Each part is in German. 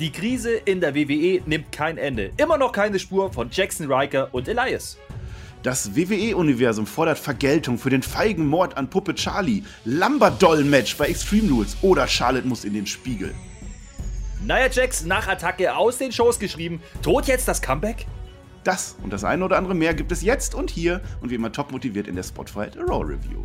Die Krise in der WWE nimmt kein Ende. Immer noch keine Spur von Jackson Riker und Elias. Das WWE-Universum fordert Vergeltung für den feigen Mord an Puppe Charlie, Lumberdoll-Match bei Extreme Rules oder Charlotte muss in den Spiegel. Nia Jax nach Attacke aus den Shows geschrieben. Tod jetzt das Comeback? Das und das eine oder andere mehr gibt es jetzt und hier und wie immer top motiviert in der Spotlight Raw Review.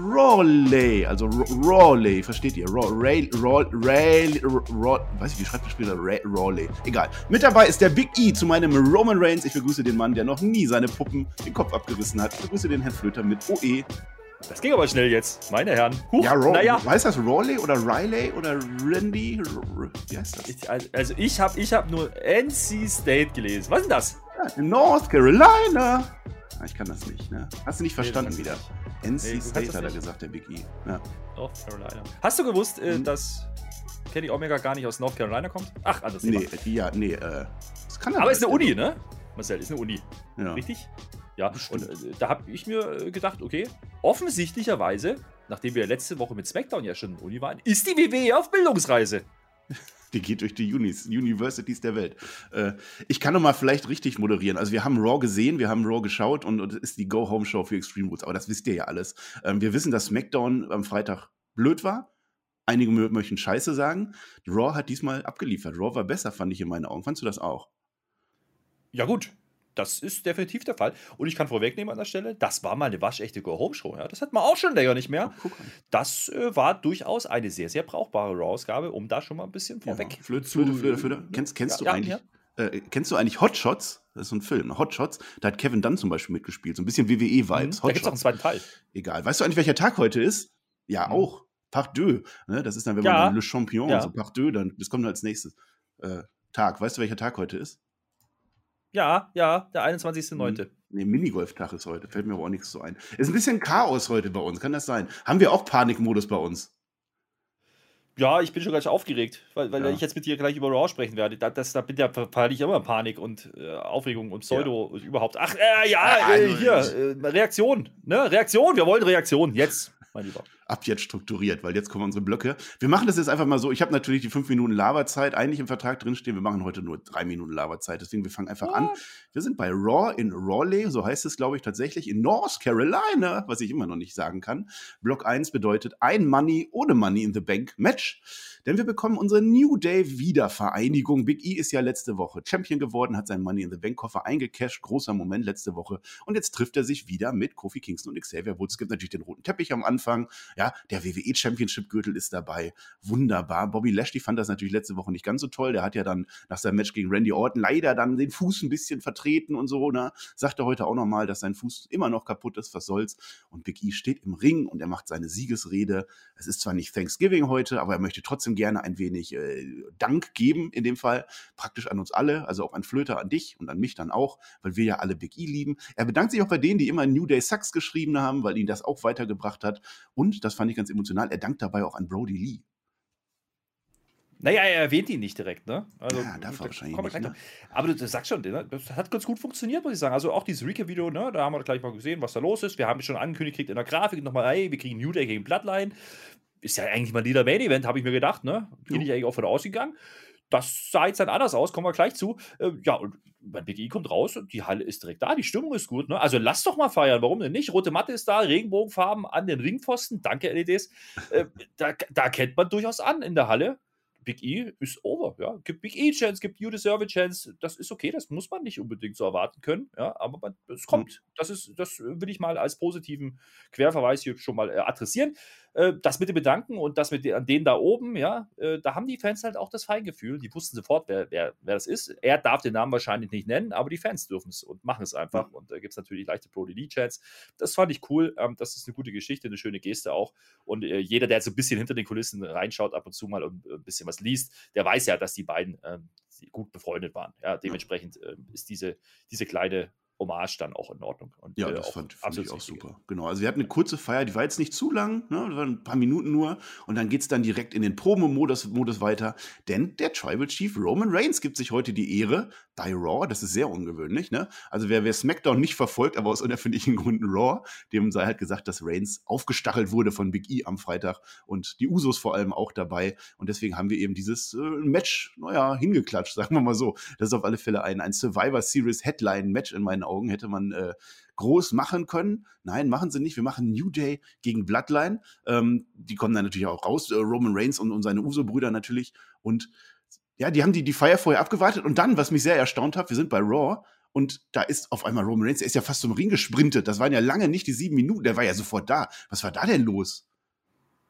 Rawley, also Rawley, versteht ihr? Raw, Ray, Raw, Ray, Raw, weiß ich, wie schreibt man später? Rawley. Egal. Mit dabei ist der Big E zu meinem Roman Reigns. Ich begrüße den Mann, der noch nie seine Puppen den Kopf abgerissen hat. Ich begrüße den Herrn Flöter mit OE. Das ging aber schnell jetzt, meine Herren. Huch, ja, Raw, naja. Heißt das Rawley oder Riley oder Randy? Wie heißt das? Ich, also ich habe ich hab nur NC State gelesen. Was ist denn das? Ja, North Carolina. Ich kann das nicht, ne? Hast du nicht verstanden nee, wieder? NC nee, State hat er gesagt, der Big E. Ja. North Carolina. Hast du gewusst, äh, hm? dass Kenny Omega gar nicht aus North Carolina kommt? Ach, anders. Nee, die, ja, nee, äh, das kann er Aber ist eine Uni, ne? Marcel, ist eine Uni. Ja. Richtig? Ja, Bestimmt. und äh, da habe ich mir äh, gedacht, okay, offensichtlicherweise, nachdem wir letzte Woche mit SmackDown ja schon in Uni waren, ist die WWE auf Bildungsreise. Die geht durch die Unis, Universities der Welt. Äh, ich kann noch mal vielleicht richtig moderieren. Also wir haben Raw gesehen, wir haben Raw geschaut und, und ist die Go-Home-Show für Extreme Rules. Aber das wisst ihr ja alles. Ähm, wir wissen, dass SmackDown am Freitag blöd war. Einige möchten Scheiße sagen. Raw hat diesmal abgeliefert. Raw war besser, fand ich in meinen Augen. Fandst du das auch? Ja gut, das ist definitiv der Fall. Und ich kann vorwegnehmen an der Stelle, das war mal eine waschechte Go-Home-Show. Ja? Das hat man auch schon länger nicht mehr. Oh, das äh, war durchaus eine sehr, sehr brauchbare Raw-Ausgabe, um da schon mal ein bisschen vorweg ja. Flöte, Flöte, Flöte, Flöte. Kennst, kennst ja, du eigentlich... Äh, kennst du eigentlich Hot Shots? Das ist so ein Film. Hot Shots, da hat Kevin Dunn zum Beispiel mitgespielt. So ein bisschen WWE-Vibes. Mhm, da gibt es auch einen zweiten Teil. Egal. Weißt du eigentlich, welcher Tag heute ist? Ja, mhm. auch. Part 2. Ne? Das ist dann, wenn man dann Le Champion, ja. also Part 2, dann, das kommt dann als nächstes äh, Tag. Weißt du, welcher Tag heute ist? Ja, ja, der 21.09. Nee, Minigolf-Tag ist heute. Fällt mir aber auch nichts so ein. Ist ein bisschen Chaos heute bei uns, kann das sein? Haben wir auch Panikmodus bei uns? Ja, ich bin schon gleich aufgeregt, weil, weil ja. ich jetzt mit dir gleich über Raw sprechen werde. Da, das, da bin ja verfalle ich immer Panik und äh, Aufregung und Pseudo ja. und überhaupt. Ach, äh, ja, äh, hier, äh, Reaktion, ne? Reaktion, wir wollen Reaktion, jetzt mein Lieber. Ab jetzt strukturiert, weil jetzt kommen unsere Blöcke. Wir machen das jetzt einfach mal so. Ich habe natürlich die fünf Minuten Laberzeit eigentlich im Vertrag drinstehen. Wir machen heute nur drei Minuten Laberzeit. Deswegen, wir fangen einfach What? an. Wir sind bei Raw in Raleigh, so heißt es, glaube ich, tatsächlich, in North Carolina, was ich immer noch nicht sagen kann. Block 1 bedeutet ein Money ohne Money in the Bank Match. Denn wir bekommen unsere New Day Wiedervereinigung. Big E ist ja letzte Woche Champion geworden, hat seinen Money in the Bank Koffer eingecashed. Großer Moment letzte Woche. Und jetzt trifft er sich wieder mit Kofi Kingston und Xavier Woods. Es gibt natürlich den roten Teppich am Anfang. Ja, der WWE Championship Gürtel ist dabei. Wunderbar. Bobby Lashley fand das natürlich letzte Woche nicht ganz so toll. Der hat ja dann nach seinem Match gegen Randy Orton leider dann den Fuß ein bisschen vertreten und so. Ne? Sagte heute auch nochmal, dass sein Fuß immer noch kaputt ist. Was soll's? Und Big E steht im Ring und er macht seine Siegesrede. Es ist zwar nicht Thanksgiving heute, aber er möchte trotzdem trotzdem gerne ein wenig äh, Dank geben, in dem Fall praktisch an uns alle, also auch an Flöter, an dich und an mich dann auch, weil wir ja alle Big E lieben. Er bedankt sich auch bei denen, die immer New Day Sucks geschrieben haben, weil ihn das auch weitergebracht hat. Und, das fand ich ganz emotional, er dankt dabei auch an Brody Lee. Naja, er erwähnt ihn nicht direkt, ne? Also, ja, darf er wahrscheinlich nicht, ne? Aber du, du sagst schon, ne? das hat ganz gut funktioniert, muss ich sagen. Also auch dieses Recap-Video, ne? da haben wir gleich mal gesehen, was da los ist. Wir haben schon angekündigt in der Grafik nochmal, hey, wir kriegen New Day gegen Bloodline ist ja eigentlich mal wieder Main Event, habe ich mir gedacht, ne? Bin ich eigentlich auch von ausgegangen. Das sah jetzt dann anders aus, kommen wir gleich zu. Äh, ja, und Big E kommt raus und die Halle ist direkt da, die Stimmung ist gut. Ne? Also lass doch mal feiern, warum denn nicht? Rote Matte ist da, Regenbogenfarben an den Ringpfosten, danke LEDs. Äh, da, da kennt man durchaus an in der Halle. Big E ist over, ja. Gibt Big E-Chance, gibt You Deserve a Chance, das ist okay, das muss man nicht unbedingt so erwarten können, ja, aber es kommt. Mhm. Das ist, das will ich mal als positiven Querverweis hier schon mal äh, adressieren. Äh, das mit dem Bedanken und das mit den, an denen da oben, ja, äh, da haben die Fans halt auch das Feingefühl. Die wussten sofort, wer, wer, wer das ist. Er darf den Namen wahrscheinlich nicht nennen, aber die Fans dürfen es und machen es einfach. Mhm. Und da gibt es natürlich leichte Pro Chats. Das fand ich cool. Ähm, das ist eine gute Geschichte, eine schöne Geste auch. Und äh, jeder, der so ein bisschen hinter den Kulissen reinschaut, ab und zu mal und ein bisschen was liest, der weiß ja, dass die beiden ähm, gut befreundet waren. Ja, dementsprechend äh, ist diese, diese kleine Hommage dann auch in Ordnung. Und, ja, äh, das fand, fand ich auch super. Genau. Also wir hatten eine kurze Feier, die war jetzt nicht zu lang, ne? das waren ein paar Minuten nur. Und dann geht es dann direkt in den Promo-Modus Modus weiter. Denn der Tribal Chief Roman Reigns gibt sich heute die Ehre bei Raw. Das ist sehr ungewöhnlich. Ne? Also wer, wer SmackDown nicht verfolgt, aber aus unerfindlichen Gründen Raw, dem sei halt gesagt, dass Reigns aufgestachelt wurde von Big E am Freitag und die Usos vor allem auch dabei. Und deswegen haben wir eben dieses äh, Match, naja, hingeklatscht, sagen wir mal so. Das ist auf alle Fälle ein, ein Survivor Series Headline-Match in meinen Augen hätte man äh, groß machen können. Nein, machen sie nicht. Wir machen New Day gegen Bloodline. Ähm, die kommen dann natürlich auch raus. Äh, Roman Reigns und, und seine Uso-Brüder natürlich. Und ja, die haben die, die Feier vorher abgewartet. Und dann, was mich sehr erstaunt hat, wir sind bei Raw. Und da ist auf einmal Roman Reigns, der ist ja fast zum Ring gesprintet. Das waren ja lange nicht die sieben Minuten. Der war ja sofort da. Was war da denn los?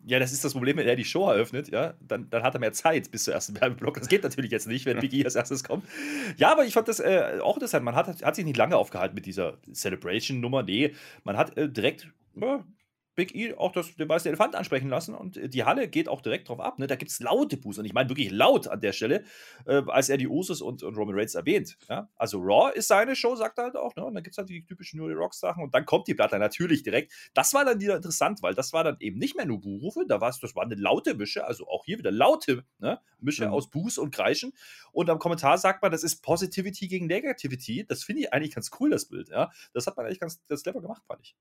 Ja, das ist das Problem, wenn er die Show eröffnet, ja, dann, dann hat er mehr Zeit bis zum ersten Werbeblock. Das geht natürlich jetzt nicht, wenn Biggie e als erstes kommt. Ja, aber ich fand das äh, auch interessant. Man hat, hat sich nicht lange aufgehalten mit dieser Celebration-Nummer. Nee, man hat äh, direkt ja, Big E auch das, den weißen Elefant ansprechen lassen und die Halle geht auch direkt drauf ab. Ne? Da gibt es laute Buß und ich meine wirklich laut an der Stelle, äh, als er die Usos und, und, Roman Reigns erwähnt. Ja? Also Raw ist seine Show, sagt er halt auch. Ne? Und dann gibt es halt die typischen New Rock Sachen und dann kommt die Platte natürlich direkt. Das war dann wieder interessant, weil das war dann eben nicht mehr nur Buhrufe, da war es, das war eine laute Mische, also auch hier wieder laute ne? Mische mhm. aus Buß und Kreischen. Und am Kommentar sagt man, das ist Positivity gegen Negativity. Das finde ich eigentlich ganz cool, das Bild. Ja? Das hat man eigentlich ganz, ganz clever gemacht, fand ich.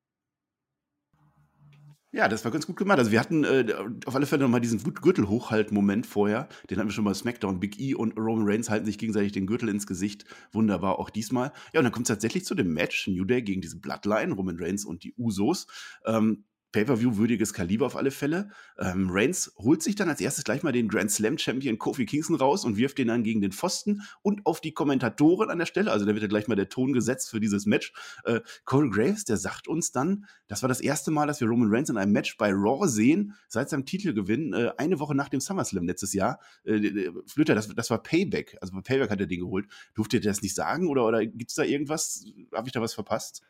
Ja, das war ganz gut gemacht. Also wir hatten äh, auf alle Fälle nochmal diesen Gürtel-Hochhalt-Moment vorher. Den hatten wir schon bei SmackDown. Big E und Roman Reigns halten sich gegenseitig den Gürtel ins Gesicht. Wunderbar, auch diesmal. Ja, und dann kommt es tatsächlich zu dem Match. New Day gegen diese Bloodline, Roman Reigns und die Usos. Ähm, Pay-per-view-würdiges Kaliber auf alle Fälle. Ähm, Reigns holt sich dann als erstes gleich mal den Grand Slam-Champion Kofi Kingston raus und wirft den dann gegen den Pfosten und auf die Kommentatoren an der Stelle. Also da wird ja gleich mal der Ton gesetzt für dieses Match. Äh, Corey Graves, der sagt uns dann, das war das erste Mal, dass wir Roman Reigns in einem Match bei Raw sehen, seit seinem Titelgewinn, äh, eine Woche nach dem SummerSlam letztes Jahr. Äh, Flöter, das, das war Payback. Also bei Payback hat er den geholt. Durfte ihr das nicht sagen oder, oder gibt es da irgendwas? Habe ich da was verpasst?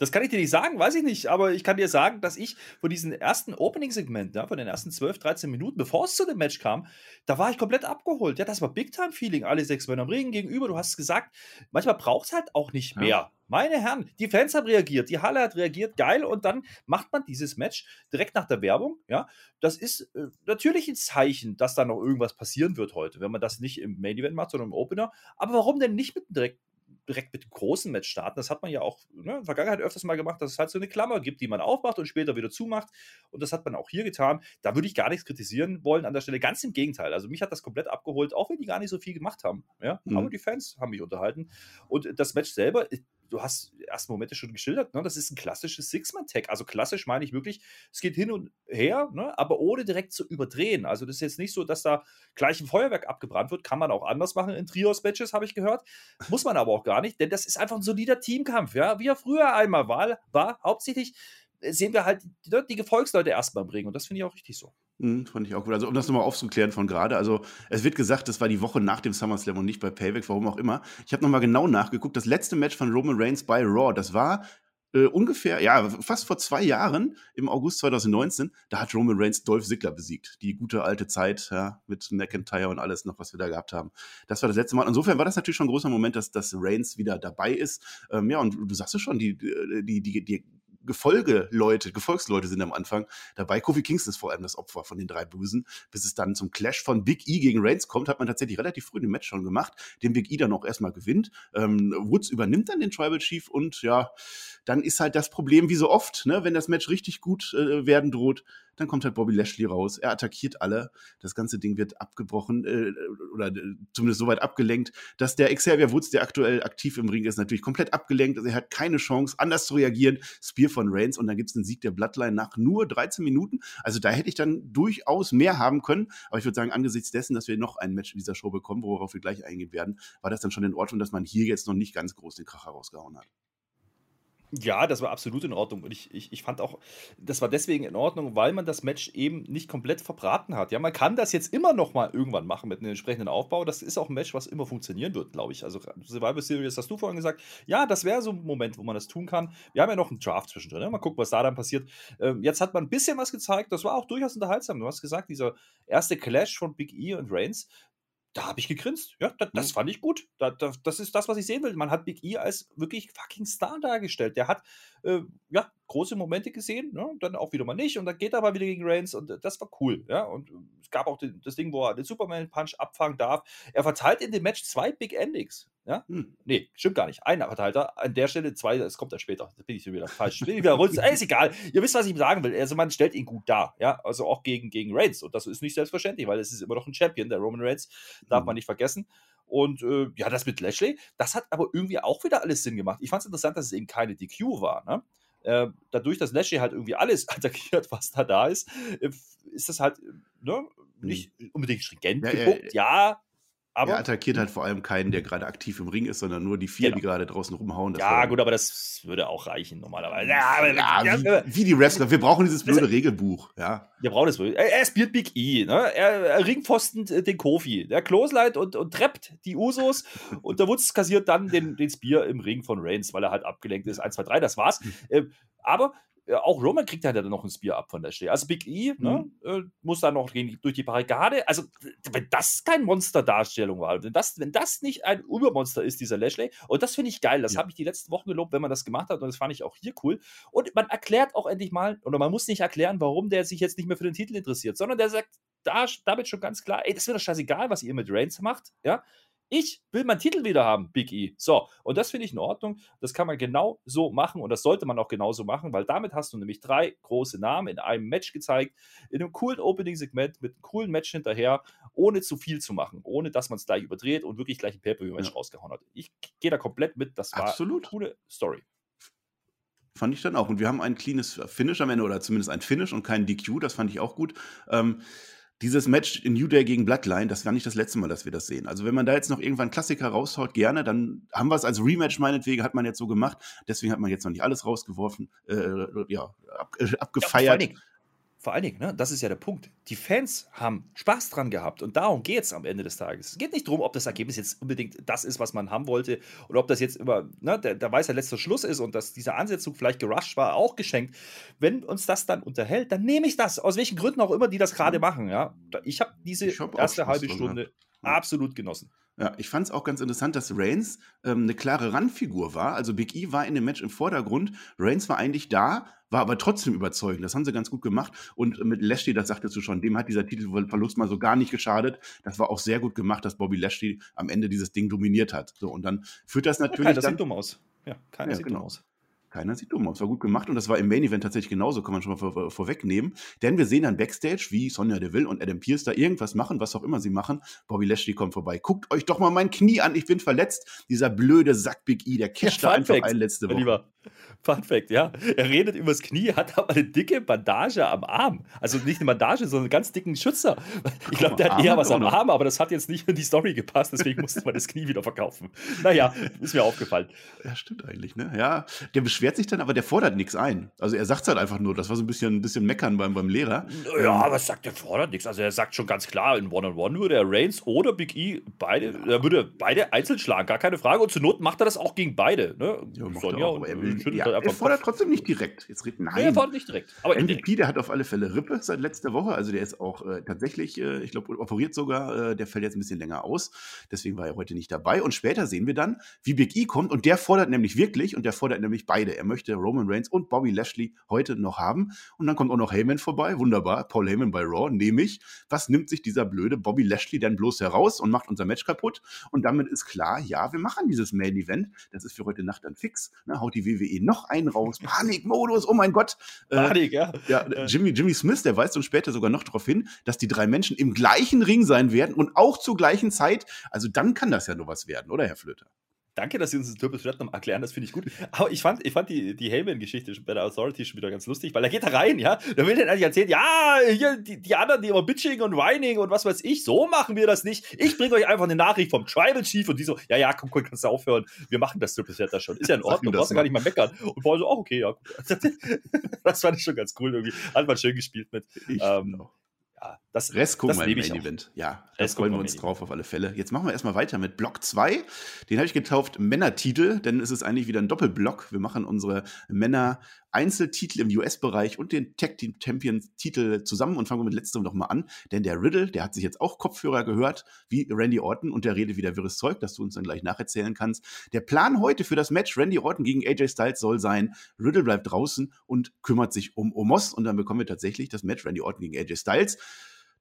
Das kann ich dir nicht sagen, weiß ich nicht, aber ich kann dir sagen, dass ich von diesem ersten Opening-Segment, ja, von den ersten 12, 13 Minuten, bevor es zu dem Match kam, da war ich komplett abgeholt. Ja, das war Big-Time-Feeling, alle sechs Männer am Ring gegenüber. Du hast es gesagt, manchmal braucht es halt auch nicht mehr. Ja. Meine Herren, die Fans haben reagiert, die Halle hat reagiert, geil, und dann macht man dieses Match direkt nach der Werbung. Ja, das ist äh, natürlich ein Zeichen, dass da noch irgendwas passieren wird heute, wenn man das nicht im Main Event macht, sondern im Opener. Aber warum denn nicht mit direkt direkt mit dem großen Match starten. Das hat man ja auch ne, in der Vergangenheit öfters mal gemacht, dass es halt so eine Klammer gibt, die man aufmacht und später wieder zumacht. Und das hat man auch hier getan. Da würde ich gar nichts kritisieren wollen an der Stelle. Ganz im Gegenteil. Also mich hat das komplett abgeholt, auch wenn die gar nicht so viel gemacht haben. Ja? Mhm. Aber die Fans haben mich unterhalten. Und das Match selber, du hast erste Momente schon geschildert, ne? das ist ein klassisches Six-Man-Tag. Also klassisch meine ich wirklich, es geht hin und her, ne? aber ohne direkt zu überdrehen. Also das ist jetzt nicht so, dass da gleich ein Feuerwerk abgebrannt wird. Kann man auch anders machen in Trios-Matches, habe ich gehört. Muss man aber auch gar nicht, denn das ist einfach ein solider Teamkampf, ja? wie er früher einmal war. war hauptsächlich sehen wir halt die, die Gefolgsleute erstmal bringen und das finde ich auch richtig so. Mhm, fand ich auch gut. Also, um das nochmal aufzuklären von gerade. Also, es wird gesagt, das war die Woche nach dem SummerSlam und nicht bei Payback, warum auch immer. Ich habe nochmal genau nachgeguckt. Das letzte Match von Roman Reigns bei Raw, das war äh, ungefähr, ja, fast vor zwei Jahren, im August 2019. Da hat Roman Reigns Dolph Ziggler besiegt. Die gute alte Zeit, ja, mit McIntyre und alles noch, was wir da gehabt haben. Das war das letzte Mal. Insofern war das natürlich schon ein großer Moment, dass, dass Reigns wieder dabei ist. Ähm, ja, und du sagst es schon, die, die, die, die Gefolgeleute, Gefolgsleute sind am Anfang dabei. Kofi Kingston ist vor allem das Opfer von den drei Bösen. Bis es dann zum Clash von Big E gegen Reigns kommt, hat man tatsächlich relativ früh im Match schon gemacht, den Big E dann auch erstmal gewinnt. Ähm, Woods übernimmt dann den Tribal Chief und ja, dann ist halt das Problem wie so oft, ne, wenn das Match richtig gut äh, werden droht, dann kommt halt Bobby Lashley raus. Er attackiert alle. Das ganze Ding wird abgebrochen äh, oder äh, zumindest so weit abgelenkt, dass der Xavier Woods, der aktuell aktiv im Ring ist, natürlich komplett abgelenkt. Also er hat keine Chance, anders zu reagieren. Spear von Reigns und dann gibt es einen Sieg der Bloodline nach nur 13 Minuten. Also da hätte ich dann durchaus mehr haben können. Aber ich würde sagen, angesichts dessen, dass wir noch ein Match in dieser Show bekommen, worauf wir gleich eingehen werden, war das dann schon in Ordnung, dass man hier jetzt noch nicht ganz groß den Kracher rausgehauen hat. Ja, das war absolut in Ordnung. Und ich, ich, ich fand auch, das war deswegen in Ordnung, weil man das Match eben nicht komplett verbraten hat. Ja, man kann das jetzt immer noch mal irgendwann machen mit einem entsprechenden Aufbau. Das ist auch ein Match, was immer funktionieren wird, glaube ich. Also Survivor Series hast du vorhin gesagt. Ja, das wäre so ein Moment, wo man das tun kann. Wir haben ja noch einen Draft zwischendrin. Ne? Mal gucken, was da dann passiert. Ähm, jetzt hat man ein bisschen was gezeigt. Das war auch durchaus unterhaltsam. Du hast gesagt, dieser erste Clash von Big E und Reigns, da habe ich gegrinst. Ja, da, das fand ich gut. Da, da, das ist das, was ich sehen will. Man hat Big E als wirklich fucking Star dargestellt. Der hat äh, ja große Momente gesehen, ne? dann auch wieder mal nicht. Und dann geht er aber wieder gegen Reigns und äh, das war cool. Ja, und es gab auch den, das Ding, wo er den Superman Punch abfangen darf. Er verteilt in dem Match zwei Big Endings. Ja? Hm. Nee, stimmt gar nicht. Einer verteilt er. An der Stelle zwei, das kommt dann später. Da bin ich wieder falsch. Bin ich wieder runter. ist egal. Ihr wisst, was ich sagen will. Also man stellt ihn gut dar. Ja, also auch gegen, gegen Reigns. Und das ist nicht selbstverständlich, weil es ist immer noch ein Champion, der Roman Reigns. Darf hm. man nicht vergessen. Und äh, ja, das mit Lashley, das hat aber irgendwie auch wieder alles Sinn gemacht. Ich fand es interessant, dass es eben keine DQ war. Ne? Äh, dadurch, dass Lashley halt irgendwie alles attackiert, was da da ist, äh, ist das halt ne, nicht hm. unbedingt stringent ja, geguckt. ja, aber, er attackiert halt vor allem keinen, der gerade aktiv im Ring ist, sondern nur die vier, genau. die gerade draußen rumhauen. ja, gut, aber das würde auch reichen normalerweise. Ja, ja, wie, wie, die Wrestler. Wir brauchen dieses blöde das, Regelbuch. Ja. Wir brauchen das. Er, er spielt Big E. Ne? Er, er ringpfosten äh, den Kofi. Der Clothesline und, und trappt die Usos. und der Wutz kassiert dann den, den Spear im Ring von Reigns, weil er halt abgelenkt ist. 1, 2, 3, das war's. Hm. aber auch Roman kriegt halt dann noch ein Spear ab von der Stelle. Also Big E ne, mhm. ne, äh, muss dann noch durch die Barrikade. Also, wenn das kein Monsterdarstellung war, wenn das, wenn das nicht ein Übermonster ist, dieser Lashley, und das finde ich geil, das ja. habe ich die letzten Wochen gelobt, wenn man das gemacht hat, und das fand ich auch hier cool. Und man erklärt auch endlich mal, oder man muss nicht erklären, warum der sich jetzt nicht mehr für den Titel interessiert, sondern der sagt da, damit schon ganz klar, ey, das ist mir doch scheißegal, was ihr mit Reigns macht, ja. Ich will meinen Titel wieder haben, Big E. So, und das finde ich in Ordnung. Das kann man genau so machen und das sollte man auch genauso machen, weil damit hast du nämlich drei große Namen in einem Match gezeigt, in einem coolen Opening-Segment mit einem coolen Match hinterher, ohne zu viel zu machen, ohne dass man es gleich überdreht und wirklich gleich ein Pay-Per-View-Match ja. rausgehauen hat. Ich gehe da komplett mit. Das war Absolut. eine coole Story. Fand ich dann auch. Und wir haben ein cleanes Finish am Ende oder zumindest ein Finish und keinen DQ. Das fand ich auch gut. Ähm, dieses Match in New Day gegen Bloodline, das war nicht das letzte Mal, dass wir das sehen. Also wenn man da jetzt noch irgendwann Klassiker raushaut, gerne, dann haben wir es als Rematch meinetwegen, hat man jetzt so gemacht. Deswegen hat man jetzt noch nicht alles rausgeworfen, äh, ja, ab, äh, abgefeiert. Ja, vor allen Dingen, ne, das ist ja der Punkt. Die Fans haben Spaß dran gehabt und darum geht es am Ende des Tages. Es geht nicht darum, ob das Ergebnis jetzt unbedingt das ist, was man haben wollte oder ob das jetzt immer, ne, der, der weiß, der letzte Schluss ist und dass diese Ansetzung vielleicht gerusht war, auch geschenkt. Wenn uns das dann unterhält, dann nehme ich das, aus welchen Gründen auch immer, die das gerade machen. Ja? Ich habe diese ich hab erste halbe Stunde absolut genossen. Ja, ich fand es auch ganz interessant, dass Reigns ähm, eine klare Randfigur war. Also Big E war in dem Match im Vordergrund. Reigns war eigentlich da, war aber trotzdem überzeugend. Das haben sie ganz gut gemacht. Und mit Lashley, das sagtest du schon, dem hat dieser Titelverlust mal so gar nicht geschadet. Das war auch sehr gut gemacht, dass Bobby Lashley am Ende dieses Ding dominiert hat. So, und dann führt das natürlich. Ja, keiner dann, sieht dumm aus. Ja, keiner ja, sieht genau. dumm aus. Keiner sieht dumm aus. War gut gemacht und das war im Main Event tatsächlich genauso, kann man schon mal vor, vorwegnehmen. Denn wir sehen dann Backstage, wie Sonja Deville und Adam Pierce da irgendwas machen, was auch immer sie machen. Bobby Lashley kommt vorbei. Guckt euch doch mal mein Knie an, ich bin verletzt. Dieser blöde Sack Big E, der casht ja, da einfach ein letzte Woche. Lieber. Fun Fact, ja. Er redet übers Knie, hat aber eine dicke Bandage am Arm. Also nicht eine Bandage, sondern einen ganz dicken Schützer. Ich glaube, der hat eher was am Arm, aber das hat jetzt nicht in die Story gepasst, deswegen musste man das Knie wieder verkaufen. Naja, ist mir aufgefallen. Ja, stimmt eigentlich, ne? Ja, der beschwert sich dann, aber der fordert nichts ein. Also er sagt es halt einfach nur, das war so ein bisschen, ein bisschen meckern beim, beim Lehrer. Ja, ähm, aber sagt, der fordert nichts. Also er sagt schon ganz klar, in One-on-One -on -One würde er Reigns oder Big E beide, er würde beide einzeln schlagen, gar keine Frage. Und zur Not macht er das auch gegen beide. Ne? Ja, Sonja auch, und er will, ja, er fordert trotzdem nicht direkt. Jetzt redet, nein. er fordert nicht direkt. Aber MVP, der hat auf alle Fälle Rippe seit letzter Woche. Also der ist auch äh, tatsächlich, äh, ich glaube, operiert sogar. Äh, der fällt jetzt ein bisschen länger aus. Deswegen war er heute nicht dabei. Und später sehen wir dann, wie Big E kommt. Und der fordert nämlich wirklich, und der fordert nämlich beide. Er möchte Roman Reigns und Bobby Lashley heute noch haben. Und dann kommt auch noch Heyman vorbei. Wunderbar. Paul Heyman bei Raw, nehme ich. Was nimmt sich dieser blöde Bobby Lashley denn bloß heraus und macht unser Match kaputt? Und damit ist klar, ja, wir machen dieses Main Event. Das ist für heute Nacht dann fix. Na, haut die WWE noch einen raus. Panikmodus, oh mein Gott. Äh, Panik, ja. ja Jimmy, Jimmy Smith, der weist uns später sogar noch darauf hin, dass die drei Menschen im gleichen Ring sein werden und auch zur gleichen Zeit. Also dann kann das ja nur was werden, oder Herr Flöter? Danke, dass Sie uns das Triple Threat noch erklären, das finde ich gut. Aber ich fand, ich fand die, die Heyman-Geschichte bei der Authority schon wieder ganz lustig, weil er geht da rein, ja. Da will er eigentlich erzählen, ja, hier, die, die anderen, die immer Bitching und Whining und was weiß ich, so machen wir das nicht. Ich bringe euch einfach eine Nachricht vom Tribal Chief und die so, ja, ja, komm, komm, kannst du aufhören. Wir machen das Triple Threat da schon. Ist ja in Ordnung, brauchst du gar nicht mal meckern. Und Paul so, oh, okay, ja, gut. das fand ich schon ganz cool irgendwie. Hat man schön gespielt mit. Ich ähm, ja, das, Rest gucken das wir im Main Event. Ja, das freuen wir uns drauf auf alle Fälle. Jetzt machen wir erstmal weiter mit Block 2. Den habe ich getauft Männertitel, denn es ist eigentlich wieder ein Doppelblock. Wir machen unsere Männer Einzeltitel im US-Bereich und den Tag Team Champions-Titel zusammen und fangen wir mit letzterem nochmal an. Denn der Riddle, der hat sich jetzt auch Kopfhörer gehört, wie Randy Orton, und der redet wieder wirres Zeug, das du uns dann gleich nacherzählen kannst. Der Plan heute für das Match Randy Orton gegen AJ Styles soll sein, Riddle bleibt draußen und kümmert sich um Omos und dann bekommen wir tatsächlich das Match Randy Orton gegen AJ Styles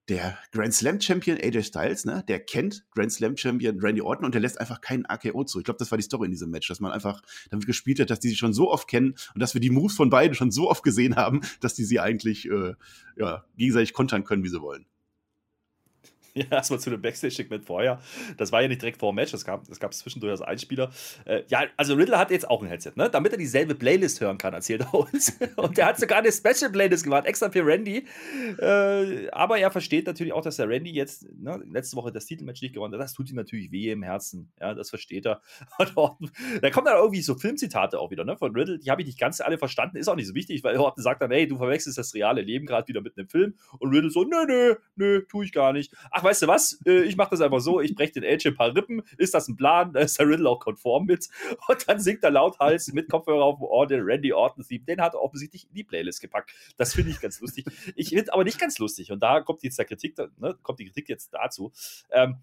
der Grand Slam Champion AJ Styles, ne, der kennt Grand Slam Champion Randy Orton und der lässt einfach keinen AKO zu. Ich glaube, das war die Story in diesem Match, dass man einfach damit gespielt hat, dass die sich schon so oft kennen und dass wir die Moves von beiden schon so oft gesehen haben, dass die sie eigentlich äh, ja, gegenseitig kontern können, wie sie wollen. Ja, erstmal zu dem Backstage-Segment vorher. Das war ja nicht direkt vor dem Match, das gab, gab es zwischendurch als Einspieler. Äh, ja, also Riddle hat jetzt auch ein Headset, ne? damit er dieselbe Playlist hören kann, erzählt er uns. Und der hat sogar eine Special-Playlist gemacht, extra für Randy. Äh, aber er versteht natürlich auch, dass der Randy jetzt ne, letzte Woche das Titelmatch nicht gewonnen hat. Das tut ihm natürlich weh im Herzen. Ja, das versteht er. Und da kommen dann irgendwie so Filmzitate auch wieder ne, von Riddle. Die habe ich nicht ganz alle verstanden. Ist auch nicht so wichtig, weil Horton sagt dann, hey, du verwechselst das reale Leben gerade wieder mit einem Film. Und Riddle so, nö, nö, nö, tue ich gar nicht. Ach, weißt du was? Äh, ich mache das einfach so, ich breche den Edge ein paar Rippen. Ist das ein Plan? Da ist der Riddle auch konform mit. Und dann singt er lauthals mit Kopfhörer auf dem Ohr den Randy Orton Theme. Den hat er offensichtlich in die Playlist gepackt. Das finde ich ganz lustig. Ich finde aber nicht ganz lustig. Und da kommt jetzt der Kritik, ne, kommt die Kritik jetzt dazu. Ähm,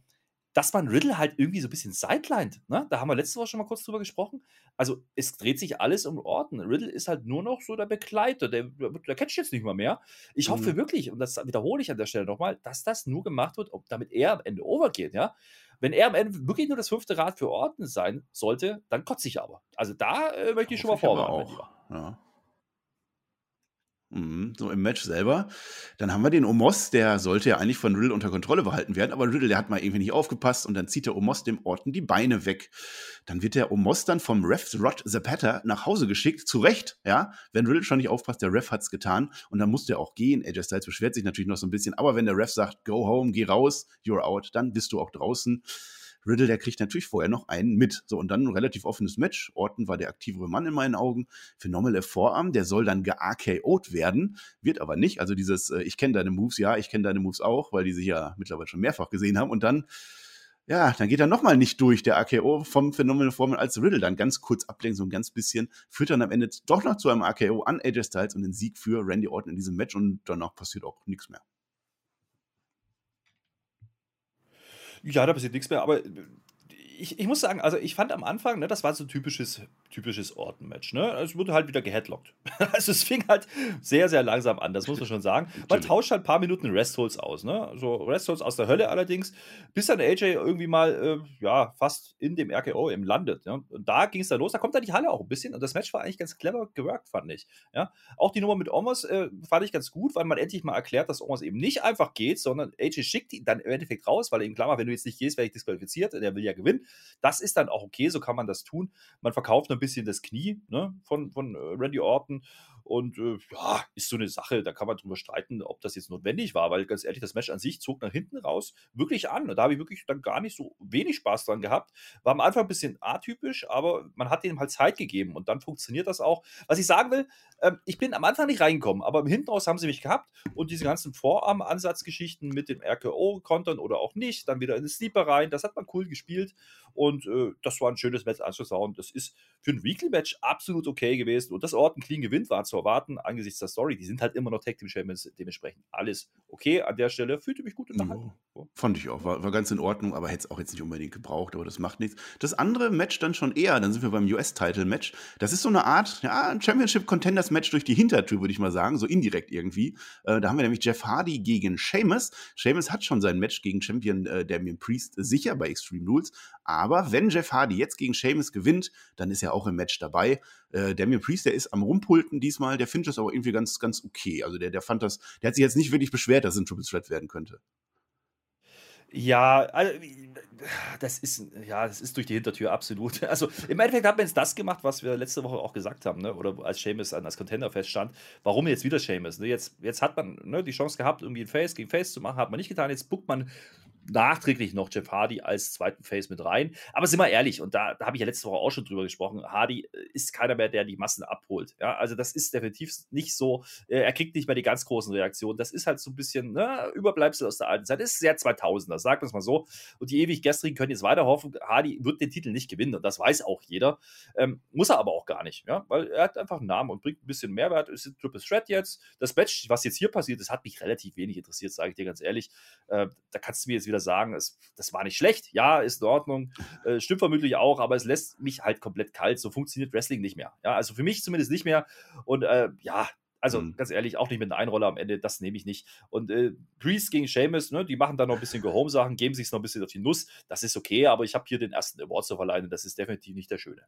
dass man Riddle halt irgendwie so ein bisschen sidelined. Ne? Da haben wir letzte Woche schon mal kurz drüber gesprochen. Also es dreht sich alles um Orton. Riddle ist halt nur noch so der Begleiter. Der, der catcht jetzt nicht mal mehr. Ich hoffe mhm. wirklich, und das wiederhole ich an der Stelle nochmal, dass das nur gemacht wird, damit er am Ende overgeht. Ja? Wenn er am Ende wirklich nur das fünfte Rad für Orton sein sollte, dann kotze ich aber. Also da äh, möchte ich schon mal vorwarnen. Ja. Mhm, so im Match selber. Dann haben wir den Omos, der sollte ja eigentlich von Riddle unter Kontrolle behalten werden, aber Riddle, der hat mal irgendwie nicht aufgepasst und dann zieht der Omos dem Orten die Beine weg. Dann wird der Omos dann vom Ref Rod Zapata nach Hause geschickt, zu Recht, ja. Wenn Riddle schon nicht aufpasst, der Ref hat's getan und dann muss der auch gehen. AJ Styles beschwert sich natürlich noch so ein bisschen, aber wenn der Ref sagt, go home, geh raus, you're out, dann bist du auch draußen. Riddle, der kriegt natürlich vorher noch einen mit. So, und dann ein relativ offenes Match. Orton war der aktivere Mann in meinen Augen. Phenomenal Vorarm, der soll dann ge-AKO'd werden, wird aber nicht. Also dieses, äh, ich kenne deine Moves, ja, ich kenne deine Moves auch, weil die sich ja mittlerweile schon mehrfach gesehen haben. Und dann ja, dann geht er nochmal nicht durch, der AKO vom Phenomenal Foreman als Riddle dann ganz kurz ablenkt, so ein ganz bisschen, führt dann am Ende doch noch zu einem AKO an AJ Styles und den Sieg für Randy Orton in diesem Match und danach passiert auch nichts mehr. Ja, da passiert nichts mehr, aber ich, ich muss sagen, also ich fand am Anfang, ne, das war so ein typisches, typisches Orton-Match. Ne? Es wurde halt wieder geheadlockt. also es fing halt sehr, sehr langsam an, das muss man schon sagen. Man tauscht halt ein paar Minuten Restholz aus. Ne? So Restholz aus der Hölle allerdings, bis dann AJ irgendwie mal äh, ja, fast in dem RKO im landet. Ja? Und da ging es dann los, da kommt dann die Halle auch ein bisschen und das Match war eigentlich ganz clever geworkt, fand ich. Ja? Auch die Nummer mit Omos äh, fand ich ganz gut, weil man endlich mal erklärt, dass Omos eben nicht einfach geht, sondern AJ schickt ihn dann im Endeffekt raus, weil ihm klar war, wenn du jetzt nicht gehst, werde ich disqualifiziert, der will ja gewinnen. Das ist dann auch okay, so kann man das tun. Man verkauft ein bisschen das Knie ne, von, von äh, Randy Orton und äh, ja, ist so eine Sache, da kann man drüber streiten, ob das jetzt notwendig war, weil ganz ehrlich, das Match an sich zog nach hinten raus wirklich an. Und da habe ich wirklich dann gar nicht so wenig Spaß dran gehabt. War am Anfang ein bisschen atypisch, aber man hat dem halt Zeit gegeben und dann funktioniert das auch. Was ich sagen will, äh, ich bin am Anfang nicht reingekommen, aber im Hinten raus haben sie mich gehabt und diese ganzen Vorarm-Ansatzgeschichten mit dem RKO-Kontern oder auch nicht, dann wieder in den Sleeper rein, das hat man cool gespielt und äh, das war ein schönes Match anzuschauen. Das ist für ein Weekly-Match absolut okay gewesen und das Orton Clean gewinnt war zu erwarten angesichts der Story. Die sind halt immer noch Tag Team Champions, dementsprechend alles okay an der Stelle. Fühlte mich gut unterhalten. Ja, fand ich auch, war, war ganz in Ordnung, aber hätte es auch jetzt nicht unbedingt gebraucht, aber das macht nichts. Das andere Match dann schon eher, dann sind wir beim US-Title-Match. Das ist so eine Art ja, Championship-Contenders-Match durch die Hintertür, würde ich mal sagen, so indirekt irgendwie. Äh, da haben wir nämlich Jeff Hardy gegen Sheamus. Sheamus hat schon sein Match gegen Champion äh, Damien Priest sicher bei Extreme Rules, aber wenn Jeff Hardy jetzt gegen Sheamus gewinnt, dann ist er auch im Match dabei. Äh, Damien Priest, der ist am Rumpulten diesmal, der findet das aber irgendwie ganz, ganz okay. Also der, der fand das, der hat sich jetzt nicht wirklich beschwert, dass es ein Triple Threat werden könnte. Ja, also, das ist, ja, das ist durch die Hintertür absolut. Also im Endeffekt hat man jetzt das gemacht, was wir letzte Woche auch gesagt haben, ne? oder als Seamus als Contender feststand. Warum jetzt wieder Seamus? Ne? Jetzt, jetzt hat man ne, die Chance gehabt, irgendwie ein Face gegen Face zu machen, hat man nicht getan. Jetzt buckt man nachträglich noch Jeff Hardy als zweiten Face mit rein. Aber sind wir ehrlich, und da, da habe ich ja letzte Woche auch schon drüber gesprochen, Hardy äh, ist keiner mehr, der die Massen abholt. Ja, also das ist definitiv nicht so, äh, er kriegt nicht mehr die ganz großen Reaktionen. Das ist halt so ein bisschen ne, Überbleibsel aus der alten Zeit. Das ist sehr 2000er, sagt man es mal so. Und die ewig gestrigen können jetzt weiter hoffen, Hardy wird den Titel nicht gewinnen und das weiß auch jeder. Ähm, muss er aber auch gar nicht, ja, weil er hat einfach einen Namen und bringt ein bisschen Mehrwert. Ist ein Triple Threat jetzt. Das Match, was jetzt hier passiert, das hat mich relativ wenig interessiert, sage ich dir ganz ehrlich. Äh, da kannst du mir jetzt wieder sagen, es, das war nicht schlecht. Ja, ist in Ordnung. Äh, stimmt vermutlich auch, aber es lässt mich halt komplett kalt. So funktioniert Wrestling nicht mehr. Ja, also für mich zumindest nicht mehr. Und äh, ja, also mhm. ganz ehrlich, auch nicht mit einem Einroller am Ende, das nehme ich nicht. Und äh, Priest gegen Seamus, ne, die machen da noch ein bisschen Gehome-Sachen, geben sich noch ein bisschen auf die Nuss. Das ist okay, aber ich habe hier den ersten Award zu verleihen. Das ist definitiv nicht der schöne.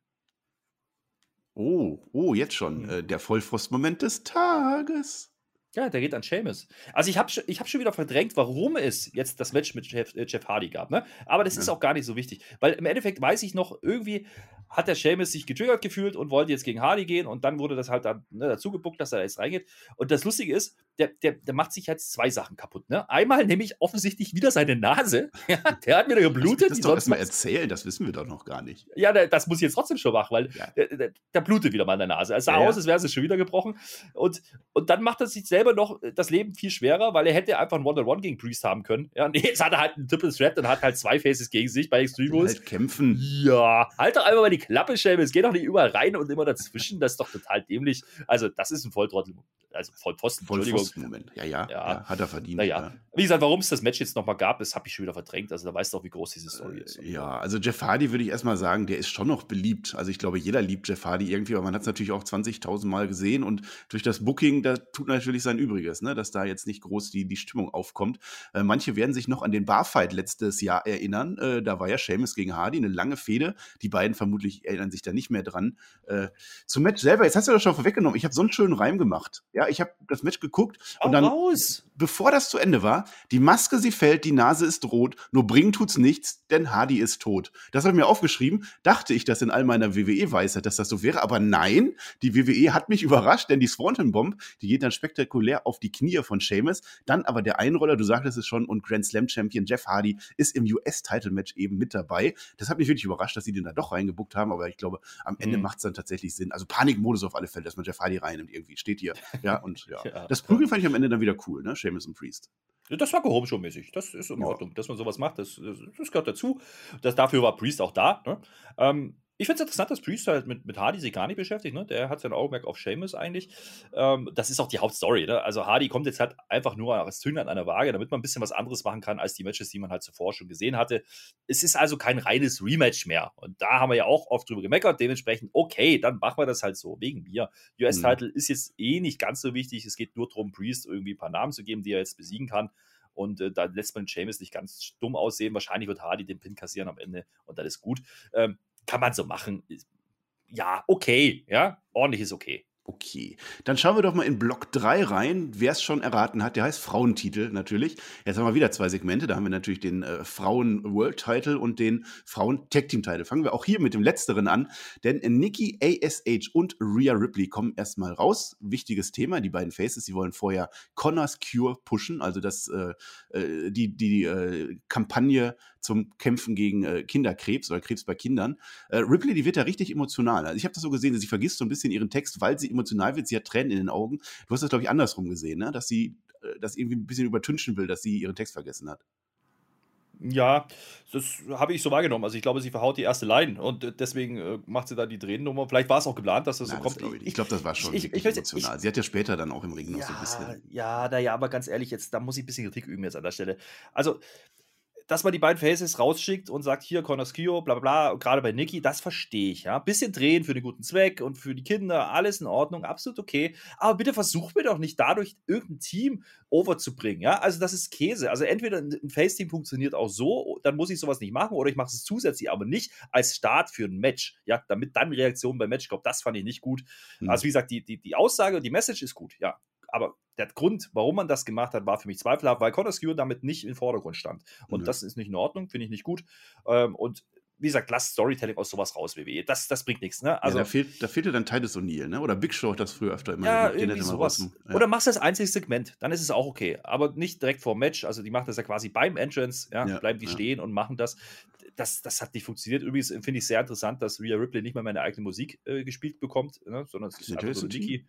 Oh, oh, jetzt schon. Mhm. Äh, der Vollfrostmoment des Tages. Ja, der geht an Seamus. Also ich habe ich hab schon wieder verdrängt, warum es jetzt das Match mit Jeff, äh, Jeff Hardy gab. Ne? Aber das ja. ist auch gar nicht so wichtig. Weil im Endeffekt weiß ich noch, irgendwie hat der Seamus sich getriggert gefühlt und wollte jetzt gegen Hardy gehen und dann wurde das halt dann ne, dazu gebuckt, dass er jetzt reingeht. Und das Lustige ist, der, der, der macht sich jetzt zwei Sachen kaputt. Ne? Einmal nämlich offensichtlich wieder seine Nase. der hat wieder geblutet. Das, das doch erstmal erzählen, das wissen wir doch noch gar nicht. Ja, das muss ich jetzt trotzdem schon machen, weil ja. der, der, der, blutet wieder mal in der Nase. Es sah ja, aus, als wäre es schon wieder gebrochen. Und, und dann macht er sich selber noch das Leben viel schwerer, weil er hätte einfach ein One-on-One gegen Priest haben können. Ja, nee, jetzt hat er halt einen Triple Threat und hat halt zwei Faces gegen sich bei Extreme Rules. Halt kämpfen. Ja, halt doch einfach mal die Klappe, Seamus. Geh doch nicht überall rein und immer dazwischen. Das ist doch total dämlich. Also, das ist ein Volltrottel. Also, Vollpfosten, Vollpfosten Moment. Ja, ja, ja, ja. Hat er verdient. Naja. Ja. Wie gesagt, warum es das Match jetzt nochmal gab, das habe ich schon wieder verdrängt. Also, da weißt du auch, wie groß diese Story ist. Ja, also Jeff Hardy würde ich erstmal sagen, der ist schon noch beliebt. Also, ich glaube, jeder liebt Jeff Hardy irgendwie, aber man hat es natürlich auch 20.000 Mal gesehen und durch das Booking, da tut natürlich sein Übriges, ne? dass da jetzt nicht groß die, die Stimmung aufkommt. Äh, manche werden sich noch an den Barfight letztes Jahr erinnern. Äh, da war ja Seamus gegen Hardy eine lange Fehde. Die beiden vermutlich erinnern sich da nicht mehr dran. Äh, zum Match selber, jetzt hast du das schon vorweggenommen. Ich habe so einen schönen Reim gemacht. Ja, ich habe das Match geguckt und dann, raus. Bevor das zu Ende war, die Maske, sie fällt, die Nase ist rot, nur bringen tut's nichts, denn Hardy ist tot. Das habe ich mir aufgeschrieben, dachte ich, dass in all meiner WWE-Weisheit, dass das so wäre, aber nein, die WWE hat mich überrascht, denn die Swanton Bomb, die geht dann spektakulär auf die Knie von Seamus, dann aber der Einroller, du sagtest es schon, und Grand Slam Champion Jeff Hardy ist im US-Title-Match eben mit dabei. Das hat mich wirklich überrascht, dass sie den da doch reingebuckt haben, aber ich glaube, am Ende mhm. macht es dann tatsächlich Sinn. Also Panikmodus auf alle Fälle, dass man Jeff Hardy reinnimmt irgendwie, steht hier. Ja, und ja. ja das Prügeln fand ich am Ende dann wieder cool, ne? Und Priest. Das war Gehome-Show-mäßig. Das ist in Ordnung, ja. dass man sowas macht. Das, das, das, gehört dazu. Das, dafür war Priest auch da. Ne? Ähm, ich finde es interessant, dass Priest halt mit, mit Hardy sich gar nicht beschäftigt. Ne? Der hat sein Augenmerk auf Seamus eigentlich. Ähm, das ist auch die Hauptstory. Ne? Also Hardy kommt jetzt halt einfach nur als Zünglein an einer Waage, damit man ein bisschen was anderes machen kann als die Matches, die man halt zuvor schon gesehen hatte. Es ist also kein reines Rematch mehr. Und da haben wir ja auch oft drüber gemeckert. Dementsprechend, okay, dann machen wir das halt so, wegen mir. US-Title mhm. ist jetzt eh nicht ganz so wichtig. Es geht nur darum, Priest irgendwie ein paar Namen zu geben, die er jetzt besiegen kann. Und äh, da lässt man Seamus nicht ganz dumm aussehen. Wahrscheinlich wird Hardy den Pin kassieren am Ende und dann ist gut. Ähm, kann man so machen. Ja, okay, ja, ordentlich ist okay. Okay, dann schauen wir doch mal in Block 3 rein. Wer es schon erraten hat, der heißt Frauentitel natürlich. Jetzt haben wir wieder zwei Segmente. Da haben wir natürlich den äh, Frauen-World-Title und den Frauen-Tag-Team-Title. Fangen wir auch hier mit dem Letzteren an, denn Nikki ASH und Rhea Ripley kommen erstmal raus. Wichtiges Thema, die beiden Faces, sie wollen vorher Connors Cure pushen, also das, äh, äh die, die äh, Kampagne zum Kämpfen gegen äh, Kinderkrebs oder Krebs bei Kindern. Äh, Ripley, die wird da richtig emotional. Also ich habe das so gesehen, sie vergisst so ein bisschen ihren Text, weil sie emotional wird. Sie hat Tränen in den Augen. Du hast das, glaube ich, andersrum gesehen, ne? dass sie äh, das irgendwie ein bisschen übertünchen will, dass sie ihren Text vergessen hat. Ja, das habe ich so wahrgenommen. Also ich glaube, sie verhaut die erste Line und äh, deswegen äh, macht sie da die Tränennummer. Vielleicht war es auch geplant, dass das Nein, so kommt. Das ich, ich glaube, das war schon ich, ich, emotional. Sie hat ja später dann auch im Ring noch ja, so ein bisschen. Ja, naja, aber ganz ehrlich, jetzt, da muss ich ein bisschen Kritik üben jetzt an der Stelle. Also dass man die beiden Faces rausschickt und sagt, hier, Connor Skio, bla bla bla, gerade bei Nikki, das verstehe ich, ja. Bisschen drehen für den guten Zweck und für die Kinder, alles in Ordnung, absolut okay. Aber bitte versuch mir doch nicht dadurch irgendein Team overzubringen, ja. Also das ist Käse. Also entweder ein Face-Team funktioniert auch so, dann muss ich sowas nicht machen, oder ich mache es zusätzlich, aber nicht als Start für ein Match, ja, damit dann Reaktionen beim Match kommt. Das fand ich nicht gut. Mhm. Also wie gesagt, die, die, die Aussage und die Message ist gut, ja aber der Grund, warum man das gemacht hat, war für mich zweifelhaft, weil Conor Skewer damit nicht im Vordergrund stand. Und ja. das ist nicht in Ordnung, finde ich nicht gut. Ähm, und wie gesagt, lass Storytelling aus sowas raus, WWE. Das, das bringt nichts, ne? Also, ja, da, fehlt, da fehlte dann Titus O'Neill, ne? Oder Big Show hat das früher öfter immer ja, gemacht. Irgendwie sowas. Ja. Oder machst du das einzige Segment, dann ist es auch okay. Aber nicht direkt vor dem Match. Also die machen das ja quasi beim Entrance, ja, ja bleiben die stehen und machen das. das. Das hat nicht funktioniert. Übrigens finde ich sehr interessant, dass Rhea Ripley nicht mal meine eigene Musik äh, gespielt bekommt, ne? sondern es ist einfach so Niki.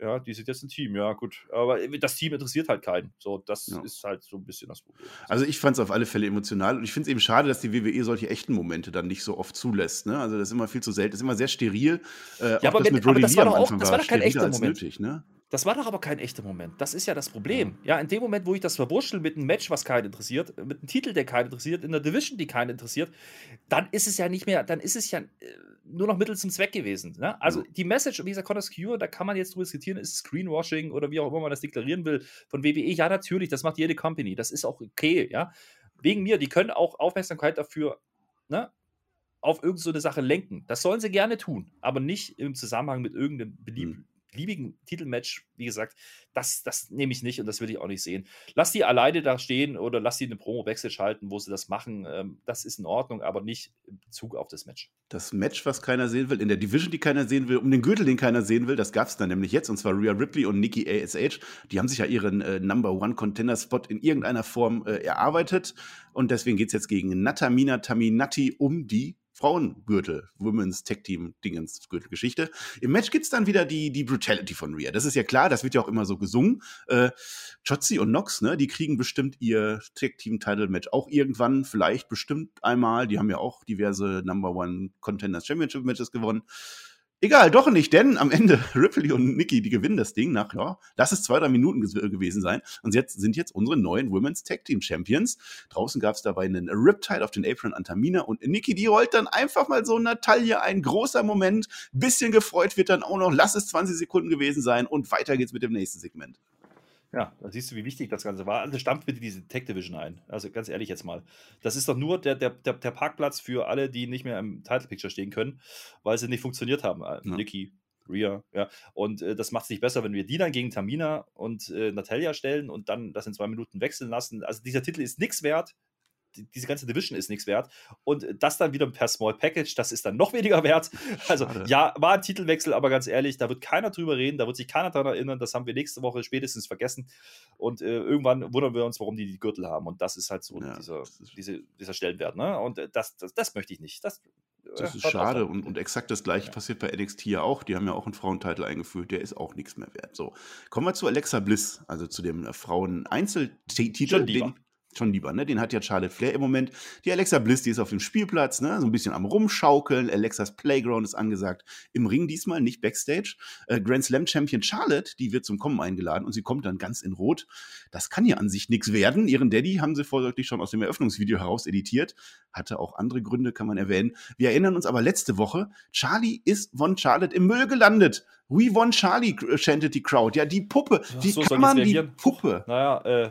Ja, die sind jetzt ein Team, ja, gut. Aber das Team interessiert halt keinen. So, das ja. ist halt so ein bisschen das Problem. Also ich fand es auf alle Fälle emotional und ich finde es eben schade, dass die WWE solche echten Momente dann nicht so oft zulässt. Ne? Also das ist immer viel zu selten, das ist immer sehr steril. Äh, ja, aber, das, mit aber das war doch auch, das war doch kein echter Moment. Nötig, ne? Das war doch aber kein echter Moment. Das ist ja das Problem. Ja, in dem Moment, wo ich das verwurschtel mit einem Match, was keinen interessiert, mit einem Titel, der keinen interessiert, in einer Division, die keinen interessiert, dann ist es ja nicht mehr, dann ist es ja äh, nur noch Mittel zum Zweck gewesen. Ne? Also die Message, wie gesagt, Connors Cure, da kann man jetzt drüber diskutieren, ist Screenwashing oder wie auch immer man das deklarieren will, von WWE. Ja, natürlich, das macht jede Company. Das ist auch okay, ja. Wegen mir, die können auch Aufmerksamkeit dafür, ne? auf irgendeine so Sache lenken. Das sollen sie gerne tun, aber nicht im Zusammenhang mit irgendeinem beliebigen mhm beliebigen Titelmatch, wie gesagt, das, das nehme ich nicht und das will ich auch nicht sehen. Lass die alleine da stehen oder lass die eine Promo-Backstage halten, wo sie das machen. Ähm, das ist in Ordnung, aber nicht in Bezug auf das Match. Das Match, was keiner sehen will, in der Division, die keiner sehen will, um den Gürtel, den keiner sehen will, das gab es dann nämlich jetzt und zwar Rhea Ripley und Nikki ASH. Die haben sich ja ihren äh, Number One Contender Spot in irgendeiner Form äh, erarbeitet und deswegen geht es jetzt gegen Natamina Taminati um die Frauengürtel, Women's Tech Team Dingens Gürtelgeschichte. Im Match gibt es dann wieder die, die Brutality von Rhea. Das ist ja klar, das wird ja auch immer so gesungen. Äh, Chotzi und Nox, ne, die kriegen bestimmt ihr Tech Team Title Match auch irgendwann, vielleicht bestimmt einmal. Die haben ja auch diverse Number One Contenders Championship Matches gewonnen. Egal, doch nicht, denn am Ende Ripley und Nikki, die gewinnen das Ding nach, ja, lass es zwei, drei Minuten gewesen sein. Und jetzt sind jetzt unsere neuen Women's Tag Team Champions. Draußen gab es dabei einen Riptide auf den Apron an Tamina und Nikki, die rollt dann einfach mal so Taille, ein großer Moment. Bisschen gefreut wird dann auch noch, lass es 20 Sekunden gewesen sein und weiter geht's mit dem nächsten Segment. Ja, da siehst du, wie wichtig das Ganze war. Also stampft bitte diese Tech Division ein. Also ganz ehrlich jetzt mal. Das ist doch nur der, der, der, Parkplatz für alle, die nicht mehr im Title Picture stehen können, weil sie nicht funktioniert haben. Äh, ja. Nikki, Rhea, ja. Und äh, das macht es nicht besser, wenn wir die dann gegen Tamina und äh, Natalia stellen und dann das in zwei Minuten wechseln lassen. Also dieser Titel ist nichts wert diese ganze Division ist nichts wert. Und das dann wieder per Small Package, das ist dann noch weniger wert. Also, Schade. ja, war ein Titelwechsel, aber ganz ehrlich, da wird keiner drüber reden, da wird sich keiner daran erinnern. Das haben wir nächste Woche spätestens vergessen. Und äh, irgendwann wundern wir uns, warum die die Gürtel haben. Und das ist halt so ja, dieser, diese, dieser Stellenwert. Ne? Und äh, das, das, das möchte ich nicht. Das, das ist schade und, und exakt das gleiche ja. passiert bei NXT ja auch. Die haben ja auch einen Frauentitel eingeführt, der ist auch nichts mehr wert. So, kommen wir zu Alexa Bliss, also zu dem äh, Frauen-Einzeltitel, den, schon lieber, ne? Den hat ja Charlotte Flair im Moment. Die Alexa Bliss, die ist auf dem Spielplatz, ne? So ein bisschen am Rumschaukeln. Alexas Playground ist angesagt. Im Ring diesmal, nicht Backstage. Äh, Grand Slam Champion Charlotte, die wird zum Kommen eingeladen und sie kommt dann ganz in Rot. Das kann ja an sich nichts werden. Ihren Daddy haben sie vorsorglich schon aus dem Eröffnungsvideo heraus editiert. Hatte auch andere Gründe, kann man erwähnen. Wir erinnern uns aber letzte Woche, Charlie ist von Charlotte im Müll gelandet. We won Charlie, chanted die Crowd. Ja, die Puppe. Wie so, kann man die Puppe? Naja, äh,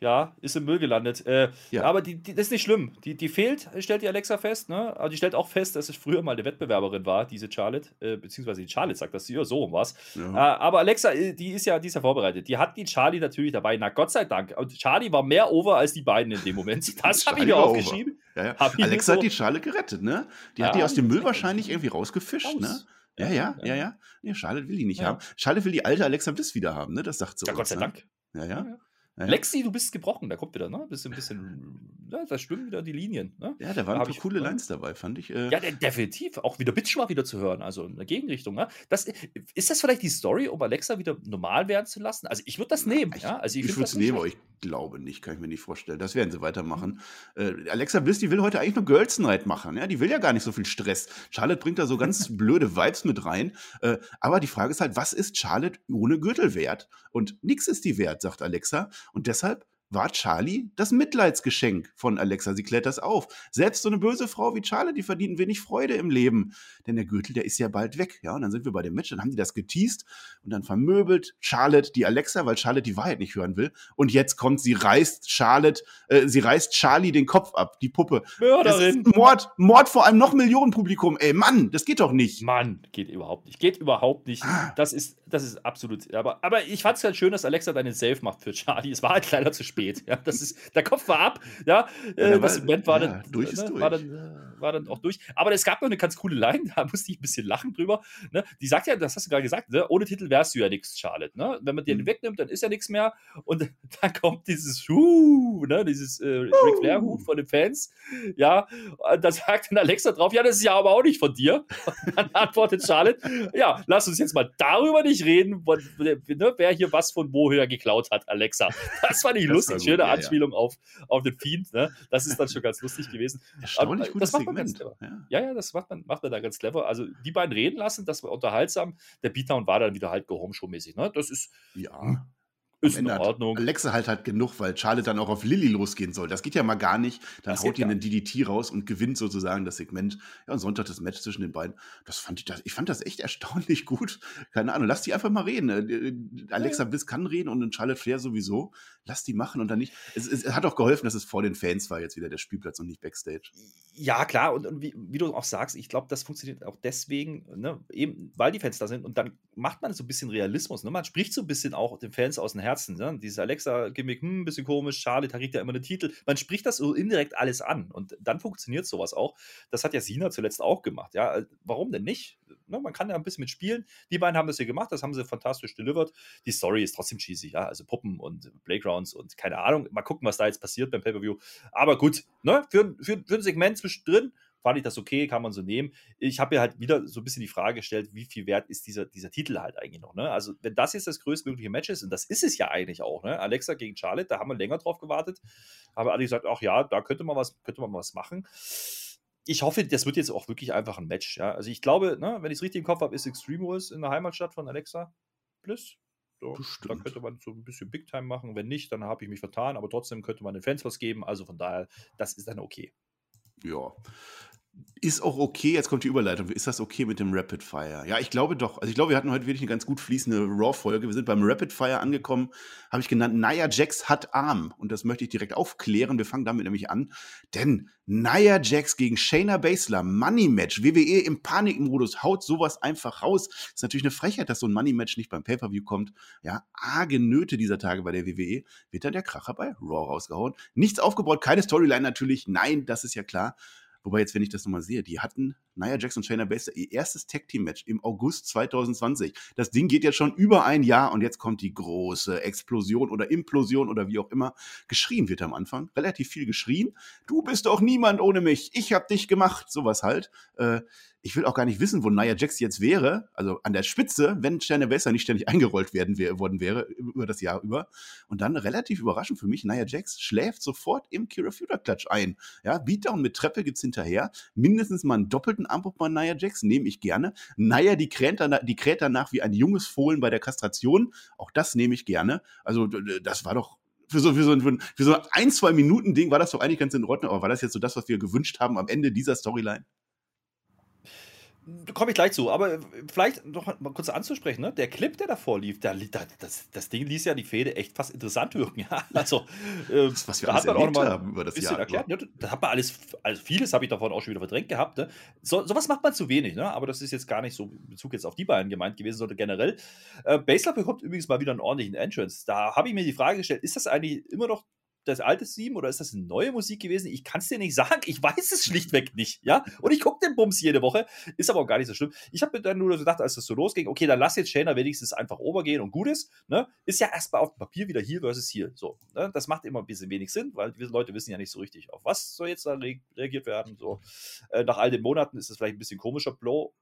ja, ist im Müll gelandet. Äh, ja. Aber die, die, das ist nicht schlimm. Die, die fehlt, stellt die Alexa fest. Ne? Aber die stellt auch fest, dass es früher mal eine Wettbewerberin war, diese Charlotte. Äh, beziehungsweise die Charlotte sagt das, ja, so um was. Ja. Äh, aber Alexa, äh, die ist, ja, die ist ja vorbereitet. Die hat die Charlie natürlich dabei. Na Gott sei Dank. Und Charlie war mehr over als die beiden in dem Moment. Das habe ich mir aufgeschrieben. Ja, ja. Alexa so hat die Charlotte gerettet, ne? Die hat die aus dem Müll wahrscheinlich irgendwie rausgefischt, ne? Ja, ja, ja, ja. ja. Charlotte will die nicht haben. Charlotte will die alte Alexa Bliss wieder haben, ne? Das sagt so. Ja, Gott sei ne? Dank. Ja, ja. Ja. Lexi, du bist gebrochen, da kommt wieder, ne? Bisschen, bisschen, ja, da schwimmen wieder die Linien. Ne? Ja, da waren da ich, coole Lines dabei, fand ich. Äh ja, definitiv. Auch wieder Bitch war wieder zu hören, also in der Gegenrichtung. Ne? Das, ist das vielleicht die Story, um Alexa wieder normal werden zu lassen? Also ich würde das nehmen. Ich, ja? also ich, ich würde es nehmen, aber ich glaube nicht, kann ich mir nicht vorstellen. Das werden sie weitermachen. Mhm. Äh, Alexa Bliss, die will heute eigentlich nur Girls Night machen. Ja? Die will ja gar nicht so viel Stress. Charlotte bringt da so ganz blöde Vibes mit rein. Äh, aber die Frage ist halt, was ist Charlotte ohne Gürtel wert? Und nichts ist die wert, sagt Alexa. Und deshalb war Charlie das Mitleidsgeschenk von Alexa. Sie klärt das auf. Selbst so eine böse Frau wie Charlie, die verdient wenig Freude im Leben. Denn der Gürtel, der ist ja bald weg. Ja, und dann sind wir bei dem Match, dann haben die das geteased und dann vermöbelt Charlotte die Alexa, weil Charlotte die Wahrheit nicht hören will. Und jetzt kommt, sie reißt Charlotte, äh, sie reißt Charlie den Kopf ab, die Puppe. Mörderin. Mord, Mord vor einem noch Millionenpublikum. Ey, Mann, das geht doch nicht. Mann, geht überhaupt nicht. Geht überhaupt nicht. Ah. Das ist, das ist absolut, aber, aber ich fand es halt schön, dass Alexa dann den Safe macht für Charlie. Es war halt leider zu spät spät. Ja, das ist, der Kopf war ab. Ja, äh, da das war- Segment war ja, dann, durch ne, durch. War, dann, war dann auch durch. Aber es gab noch eine ganz coole Line, da musste ich ein bisschen lachen drüber. Ne? Die sagt ja, das hast du gerade gesagt, ne? ohne Titel wärst du ja nichts, Charlotte. Ne? Wenn man den Mhm. wegnimmt, dann ist ja nichts mehr. Und dann kommt dieses Huh, ne? dieses äh, Ric Flair Huh von den Fans. Ja, und da sagt dann Alexa drauf, ja, das ist ja aber auch nicht von dir. Und dann antwortet Charlotte, ja, lass uns jetzt mal darüber nicht reden, wo, ne, wer hier was von woher geklaut hat, Alexa. Das fand ich Das lustig, gut, schöne ja, ja. Anspielung auf, auf den Fiend. Ne? Das ist dann schon ganz lustig gewesen. Erstaunlich Aber, gutes das macht man ganz Segment. Ja. Ja, ja, das macht man, macht man da ganz clever. Also die beiden reden lassen, das war unterhaltsam. Der Beatdown war dann wieder halt Gehome-Show-mäßig. Ne? Das ist, ja. Ist in Ordnung. Alexa halt halt genug, weil Charlotte dann auch auf Lilly losgehen soll. Das geht ja mal gar nicht. Dann Das haut gar einen DDT raus und gewinnt sozusagen das Segment. Ja, und Sonntag das Match zwischen den beiden. Das fand ich, das, ich fand das echt erstaunlich gut. Keine Ahnung, lass die einfach mal reden. Äh, äh, Alexa Bliss kann reden und Charlotte Flair sowieso. Lass die machen und dann nicht. Es, es hat auch geholfen, dass es vor den Fans war, jetzt wieder der Spielplatz und nicht Backstage. Ja, klar, und, und wie, wie du auch sagst, ich glaube, das funktioniert auch deswegen, ne, eben weil die Fans da sind und dann macht man so ein bisschen Realismus. Ne? Man spricht so ein bisschen auch den Fans aus dem Herzen. Ne? Dieses Alexa-Gimmick, hm, ein bisschen komisch, Charlotte kriegt ja immer den Titel. Man spricht das so indirekt alles an und dann funktioniert sowas auch. Das hat ja Sina zuletzt auch gemacht. Ja, Äh, warum denn nicht? Ne? Man kann ja ein bisschen mitspielen. Die beiden haben das hier gemacht, das haben sie fantastisch delivered. Die Story ist trotzdem cheesy, ja, also Puppen und Playgrounds und keine Ahnung. Mal gucken, was da jetzt passiert beim Pay-Per-View. Aber gut, ne? für, für, für ein Segment zwischendrin fand ich das okay, kann man so nehmen. Ich habe mir halt wieder so ein bisschen die Frage gestellt, wie viel wert ist dieser, dieser Titel halt eigentlich noch. Ne? Also, wenn das jetzt das größtmögliche Match ist, und das ist es ja eigentlich auch, ne? Alexa gegen Charlotte, da haben wir länger drauf gewartet, haben alle gesagt, ach ja, da könnte man was, könnte man was machen. Ich hoffe, das wird jetzt auch wirklich einfach ein Match. Ja? Also ich glaube, ne, wenn ich es richtig im Kopf habe, ist Extreme Rules in der Heimatstadt von Alexa Bliss. So, da könnte man so ein bisschen Big Time machen. Wenn nicht, dann habe ich mich vertan, aber trotzdem könnte man den Fans was geben. Also von daher, das ist dann okay. Ja. Ist auch okay, jetzt kommt die Überleitung. Ist das okay mit dem Rapid Fire? Ja, ich glaube doch. Also ich glaube, wir hatten heute wirklich eine ganz gut fließende Raw-Folge. Wir sind beim Rapid Fire angekommen, habe ich genannt, Nia Jax hat Arm. Und das möchte ich direkt aufklären. Wir fangen damit nämlich an. Denn Nia Jax gegen Shayna Baszler, Money Match, WWE im Panikmodus, haut sowas einfach raus. Ist natürlich eine Frechheit, dass so ein Money Match nicht beim Pay-Per-View kommt. Ja, arge Nöte dieser Tage bei der WWE. Wird dann der Kracher bei Raw rausgehauen. Nichts aufgebaut, keine Storyline natürlich. Nein, das ist ja klar. Wobei jetzt, wenn ich das nochmal sehe, die hatten Nia Jax und Shayna Baszler ihr erstes Tag-Team-Match im August 2020. Das Ding geht jetzt schon über ein Jahr und jetzt kommt die große Explosion oder Implosion oder wie auch immer. Geschrien wird am Anfang, relativ viel geschrien. Du bist doch niemand ohne mich, ich hab dich gemacht, sowas halt. Äh, ich will auch gar nicht wissen, wo Nia Jax jetzt wäre, also an der Spitze, wenn Shayna Baszler nicht ständig eingerollt werden worden wäre über das Jahr über. Und dann relativ überraschend für mich, Nia Jax schläft sofort im Kira Future Clutch ein. Ja, Beatdown mit Treppe gibt's hinterher. Mindestens mal einen doppelten Armbruch bei Nia Jax, nehme ich gerne. Nia, die kräht, danach, die kräht danach wie ein junges Fohlen bei der Kastration. Auch das nehme ich gerne. Also, das war doch für so, für so, ein- für so ein, zwei Minuten Ding war das doch eigentlich ganz in Ordnung. Aber war das jetzt so das, was wir gewünscht haben am Ende dieser Storyline? Da komme ich gleich zu, aber äh, vielleicht noch mal kurz anzusprechen, ne? Der Clip, der davor lief, da, das, das Ding ließ ja die Fehde echt fast interessant wirken. Ja? Also, äh, Das, was wir da alles hat man auch mal haben über das Jahr. erklärt. Ja, da hat man alles, also vieles habe ich davon auch schon wieder verdrängt gehabt. Ne? So, sowas macht man zu wenig, ne? aber das ist jetzt gar nicht so in Bezug jetzt auf die beiden gemeint gewesen, sondern generell. Äh, Basler bekommt übrigens mal wieder einen ordentlichen Entrance. Da habe ich mir die Frage gestellt, ist das eigentlich immer noch das alte Theme oder ist das eine neue Musik gewesen? Ich kann es dir nicht sagen. Ich weiß es schlichtweg nicht. Ja? Und ich gucke den Bums jede Woche. Ist aber auch gar nicht so schlimm. Ich habe mir dann nur so gedacht, als das so losging, okay, dann lass jetzt Shayna wenigstens einfach obergehen und gut ist. Ne? Ist ja erstmal auf dem Papier wieder hier versus hier. So, ne? Das macht immer ein bisschen wenig Sinn, weil die Leute wissen ja nicht so richtig, auf was soll jetzt da re reagiert werden. So. Äh, nach all den Monaten ist es vielleicht ein bisschen komischer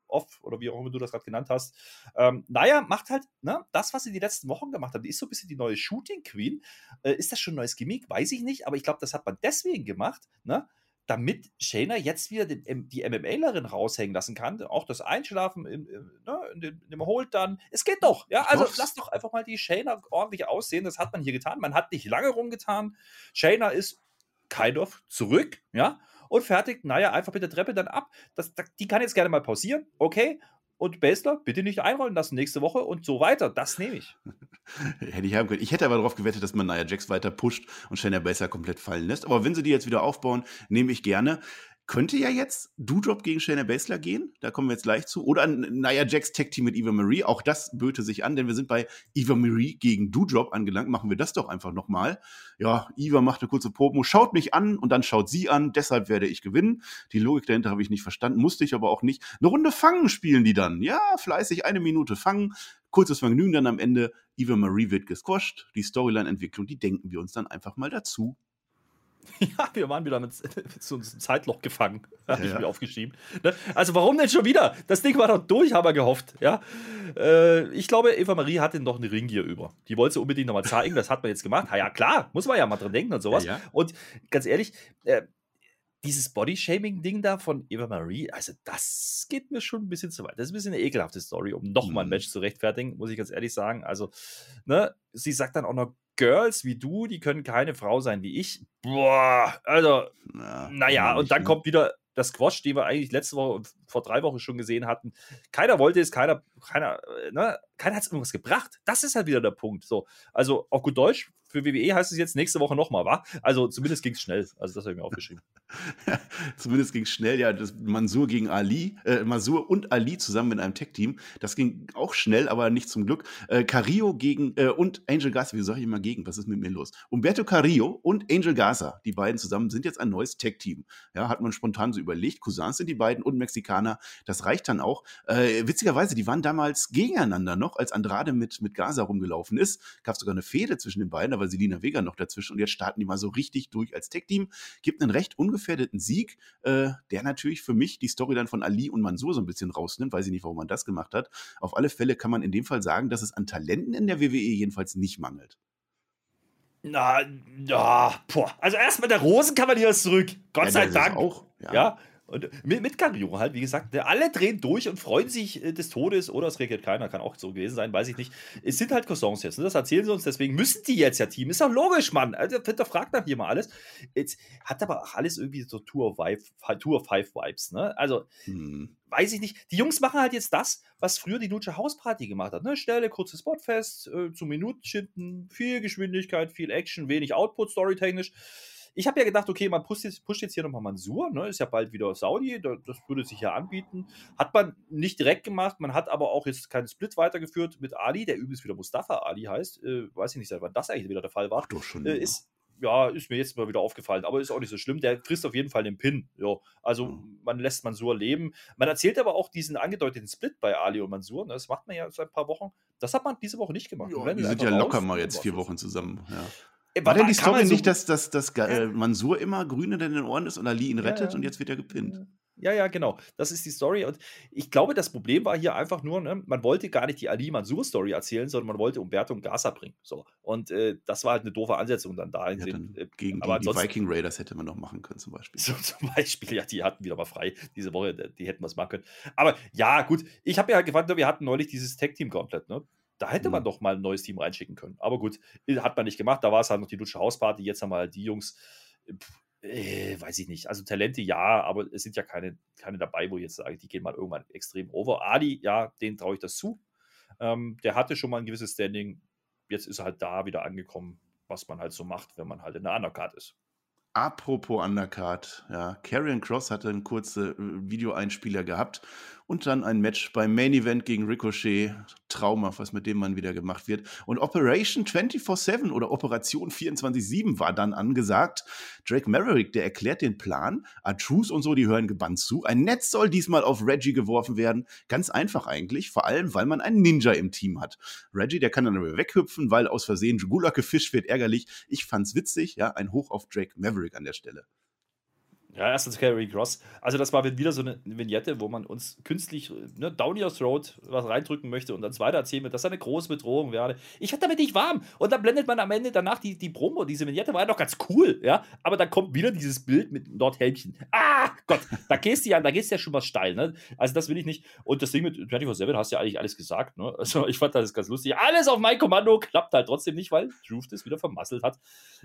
Blow-off oder wie auch immer du das gerade genannt hast. Ähm, naja, macht halt ne, das, was sie die letzten Wochen gemacht haben. Die ist so ein bisschen die neue Shooting Queen. Äh, ist das schon ein neues Gimmick? Weiß ich nicht, aber ich glaube, das hat man deswegen gemacht, ne? damit Shayna jetzt wieder den, die MMAlerin raushängen lassen kann. Auch das Einschlafen in, in, ne, in, dem, in dem Hold dann. Es geht doch. Ja, also lass doch einfach mal die Shayna ordentlich aussehen. Das hat man hier getan. Man hat nicht lange rumgetan. Shayna ist kind of zurück, ja, und fertigt, naja, einfach mit der Treppe dann ab. Das, die kann jetzt gerne mal pausieren, okay. Und Basler, bitte nicht einrollen lassen nächste Woche und so weiter. Das nehme ich. Hätte ich haben können. Ich hätte aber darauf gewettet, dass man Nia Jax weiter pusht und Shayna Baszler komplett fallen lässt. Aber wenn sie die jetzt wieder aufbauen, nehme ich gerne. Könnte ja jetzt Doudrop gegen Shayna Baszler gehen, da kommen wir jetzt gleich zu. Oder Nia Jax Tag Team mit Eva Marie, auch das böte sich an, denn wir sind bei Eva Marie gegen Doudrop angelangt. Machen wir das doch einfach nochmal. Ja, Eva macht eine kurze Promo, schaut mich an und dann schaut sie an, deshalb werde ich gewinnen. Die Logik dahinter habe ich nicht verstanden, musste ich aber auch nicht. Eine Runde Fangen spielen die dann. Ja, fleißig eine Minute Fangen. Kurzes Vergnügen dann am Ende. Eva Marie wird gesquasht. Die Storyline-Entwicklung, die denken wir uns dann einfach mal dazu. Ja, wir waren wieder mit, so einem Zeitloch gefangen, habe ja, ich mir aufgeschrieben. Ne? Also warum denn schon wieder? Das Ding war doch durch, haben wir gehofft. Ja? Äh, ich glaube, Eva Marie hatte noch eine Ring hier über. Die wollte sie unbedingt nochmal zeigen, das hat man jetzt gemacht. Na ja, klar, muss man ja mal dran denken und sowas. Ja, und ganz ehrlich, äh, dieses Body-Shaming-Ding da von Eva Marie, also das geht mir schon ein bisschen zu weit. Das ist ein bisschen eine ekelhafte Story, um nochmal ein mhm. Match zu rechtfertigen, muss ich ganz ehrlich sagen. Also, ne, sie sagt dann auch noch, Girls wie du, die können keine Frau sein wie ich. Boah, also, Na, naja, und dann ne? kommt wieder das Squash, den wir eigentlich letzte Woche, vor drei Wochen schon gesehen hatten. Keiner wollte es, keiner, keiner, äh, ne, keiner hat es irgendwas gebracht. Das ist halt wieder der Punkt. So, also auf gut Deutsch, für WWE heißt es jetzt nächste Woche nochmal, wa? Also zumindest ging es schnell. Also das habe ich mir aufgeschrieben. zumindest ging es schnell, ja. Das Mansur gegen Ali, äh, Mansur und Ali zusammen in einem Tech-Team. Das ging auch schnell, aber nicht zum Glück. Äh, Carrillo gegen äh, und Angel Garza, wie sage ich immer gegen? Was ist mit mir los? Umberto Carrillo und Angel Garza, die beiden zusammen sind jetzt ein neues Tech-Team. Ja, hat man spontan so überlegt. Cousins sind die beiden und Mexikaner. Das reicht dann auch. Äh, witzigerweise, die waren damals gegeneinander noch, als Andrade mit, mit Garza rumgelaufen ist. Gab sogar eine Fehde zwischen den beiden, aber war Selina Vega noch dazwischen und jetzt starten die mal so richtig durch als Tech-Team. Gibt einen recht ungefährdeten Sieg, äh, der natürlich für mich die Story dann von Ali und Mansur so ein bisschen rausnimmt. Weiß ich nicht, warum man das gemacht hat. Auf alle Fälle kann man in dem Fall sagen, dass es an Talenten in der WWE jedenfalls nicht mangelt. Na, ja, boah. Also erstmal der Rosenkavalier ist zurück. Gott ja, sei Dank. Auch, ja. ja. Und mit, mit Carrillo halt, wie gesagt, alle drehen durch und freuen sich äh, des Todes oder es reagiert keiner, kann auch so gewesen sein, weiß ich nicht. Es sind halt Cousins jetzt, ne? das erzählen sie uns, deswegen müssen die jetzt ja Team. Ist doch logisch, Mann. Also, fragt nach hier mal alles. Jetzt hat aber auch alles irgendwie so Tour of, Five, Tour of Five Vibes, ne? Also, hm. weiß ich nicht. Die Jungs machen halt jetzt das, was früher die Lucha House Party gemacht hat, ne? Stelle, kurzes Spotfest, äh, zu Minuten viel Geschwindigkeit, viel Action, wenig Output, storytechnisch. Ich habe ja gedacht, okay, man pusht jetzt, pusht jetzt hier nochmal Mansur, ne? ist ja bald wieder Saudi, das würde sich ja anbieten. Hat man nicht direkt gemacht, man hat aber auch jetzt keinen Split weitergeführt mit Ali, der übrigens wieder Mustafa Ali heißt. Äh, weiß ich nicht, seit wann das eigentlich wieder der Fall war. Ach, doch schon. Äh, ist, ja, ist mir jetzt mal wieder aufgefallen, aber ist auch nicht so schlimm. Der frisst auf jeden Fall den Pin. Ja, also mhm. man lässt Mansur leben. Man erzählt aber auch diesen angedeuteten Split bei Ali und Mansur. Ne? Das macht man ja seit ein paar Wochen. Das hat man diese Woche nicht gemacht. Ja, die sind ja locker mal jetzt vier Wochen zusammen. Ja. Äh, war, denn die Story so nicht, dass, dass, dass äh, Mansur immer Grüne in den Ohren ist und Ali ihn rettet ja, und jetzt wird er gepinnt? Ja, ja, genau. Das ist die Story. Und ich glaube, das Problem war hier einfach nur, ne, man wollte gar nicht die Ali-Mansur-Story erzählen, sondern man wollte Umberto und Gaza bringen. So. Und äh, das war halt eine doofe Ansetzung dann da. Ja, dann äh, gegen, aber gegen die Viking Raiders hätte man noch machen können, zum Beispiel. So, zum Beispiel, ja, die hatten wieder mal frei diese Woche, die hätten was machen können. Aber ja, gut, ich habe ja gefragt, wir hatten neulich dieses Tag-Team-Gauntlet, ne? Da hätte man mhm. doch mal ein neues Team reinschicken können. Aber gut, hat man nicht gemacht. Da war es halt noch die Lutsche Hausparty. Jetzt haben wir halt die Jungs, äh, weiß ich nicht. Also Talente ja, aber es sind ja keine, keine dabei, wo ich jetzt sage, die gehen mal irgendwann extrem over. Adi, ja, den traue ich das zu. Ähm, der hatte schon mal ein gewisses Standing. Jetzt ist er halt da wieder angekommen, was man halt so macht, wenn man halt in der Undercard ist. Apropos Undercard, ja, Karrion Cross hatte einen kurzen äh, Videoeinspieler gehabt und dann ein Match beim Main Event gegen Ricochet. Trauma, was mit dem Mann wieder gemacht wird. Und Operation 24-7 oder Operation 24-7 war dann angesagt. Drake Maverick, der erklärt den Plan. Artruse und so, die hören gebannt zu. Ein Netz soll diesmal auf Reggie geworfen werden. Ganz einfach eigentlich, vor allem, weil man einen Ninja im Team hat. Reggie, der kann dann aber weghüpfen, weil aus Versehen Gulak gefischt wird, ärgerlich. Ich fand's witzig, ja, ein Hoch auf Drake Maverick an der Stelle. Ja, erstens Carrie Cross. Also, das war wieder so eine Vignette, wo man uns künstlich ne, down your throat was reindrücken möchte und dann weiter erzählen wird, dass er eine große Bedrohung werde. Ich werde damit nicht warm. Und dann blendet man am Ende danach die, die Promo. Diese Vignette war ja doch ganz cool, ja. Aber dann kommt wieder dieses Bild mit Nordhelmchen. Ah, Gott, da gehst du ja, da gehst du ja schon was steil, ne? Also, das will ich nicht. Und das Ding mit 24-7 hast du ja eigentlich alles gesagt, ne? Also, ich fand das ganz lustig. Alles auf mein Kommando klappt halt trotzdem nicht, weil Truth das wieder vermasselt hat.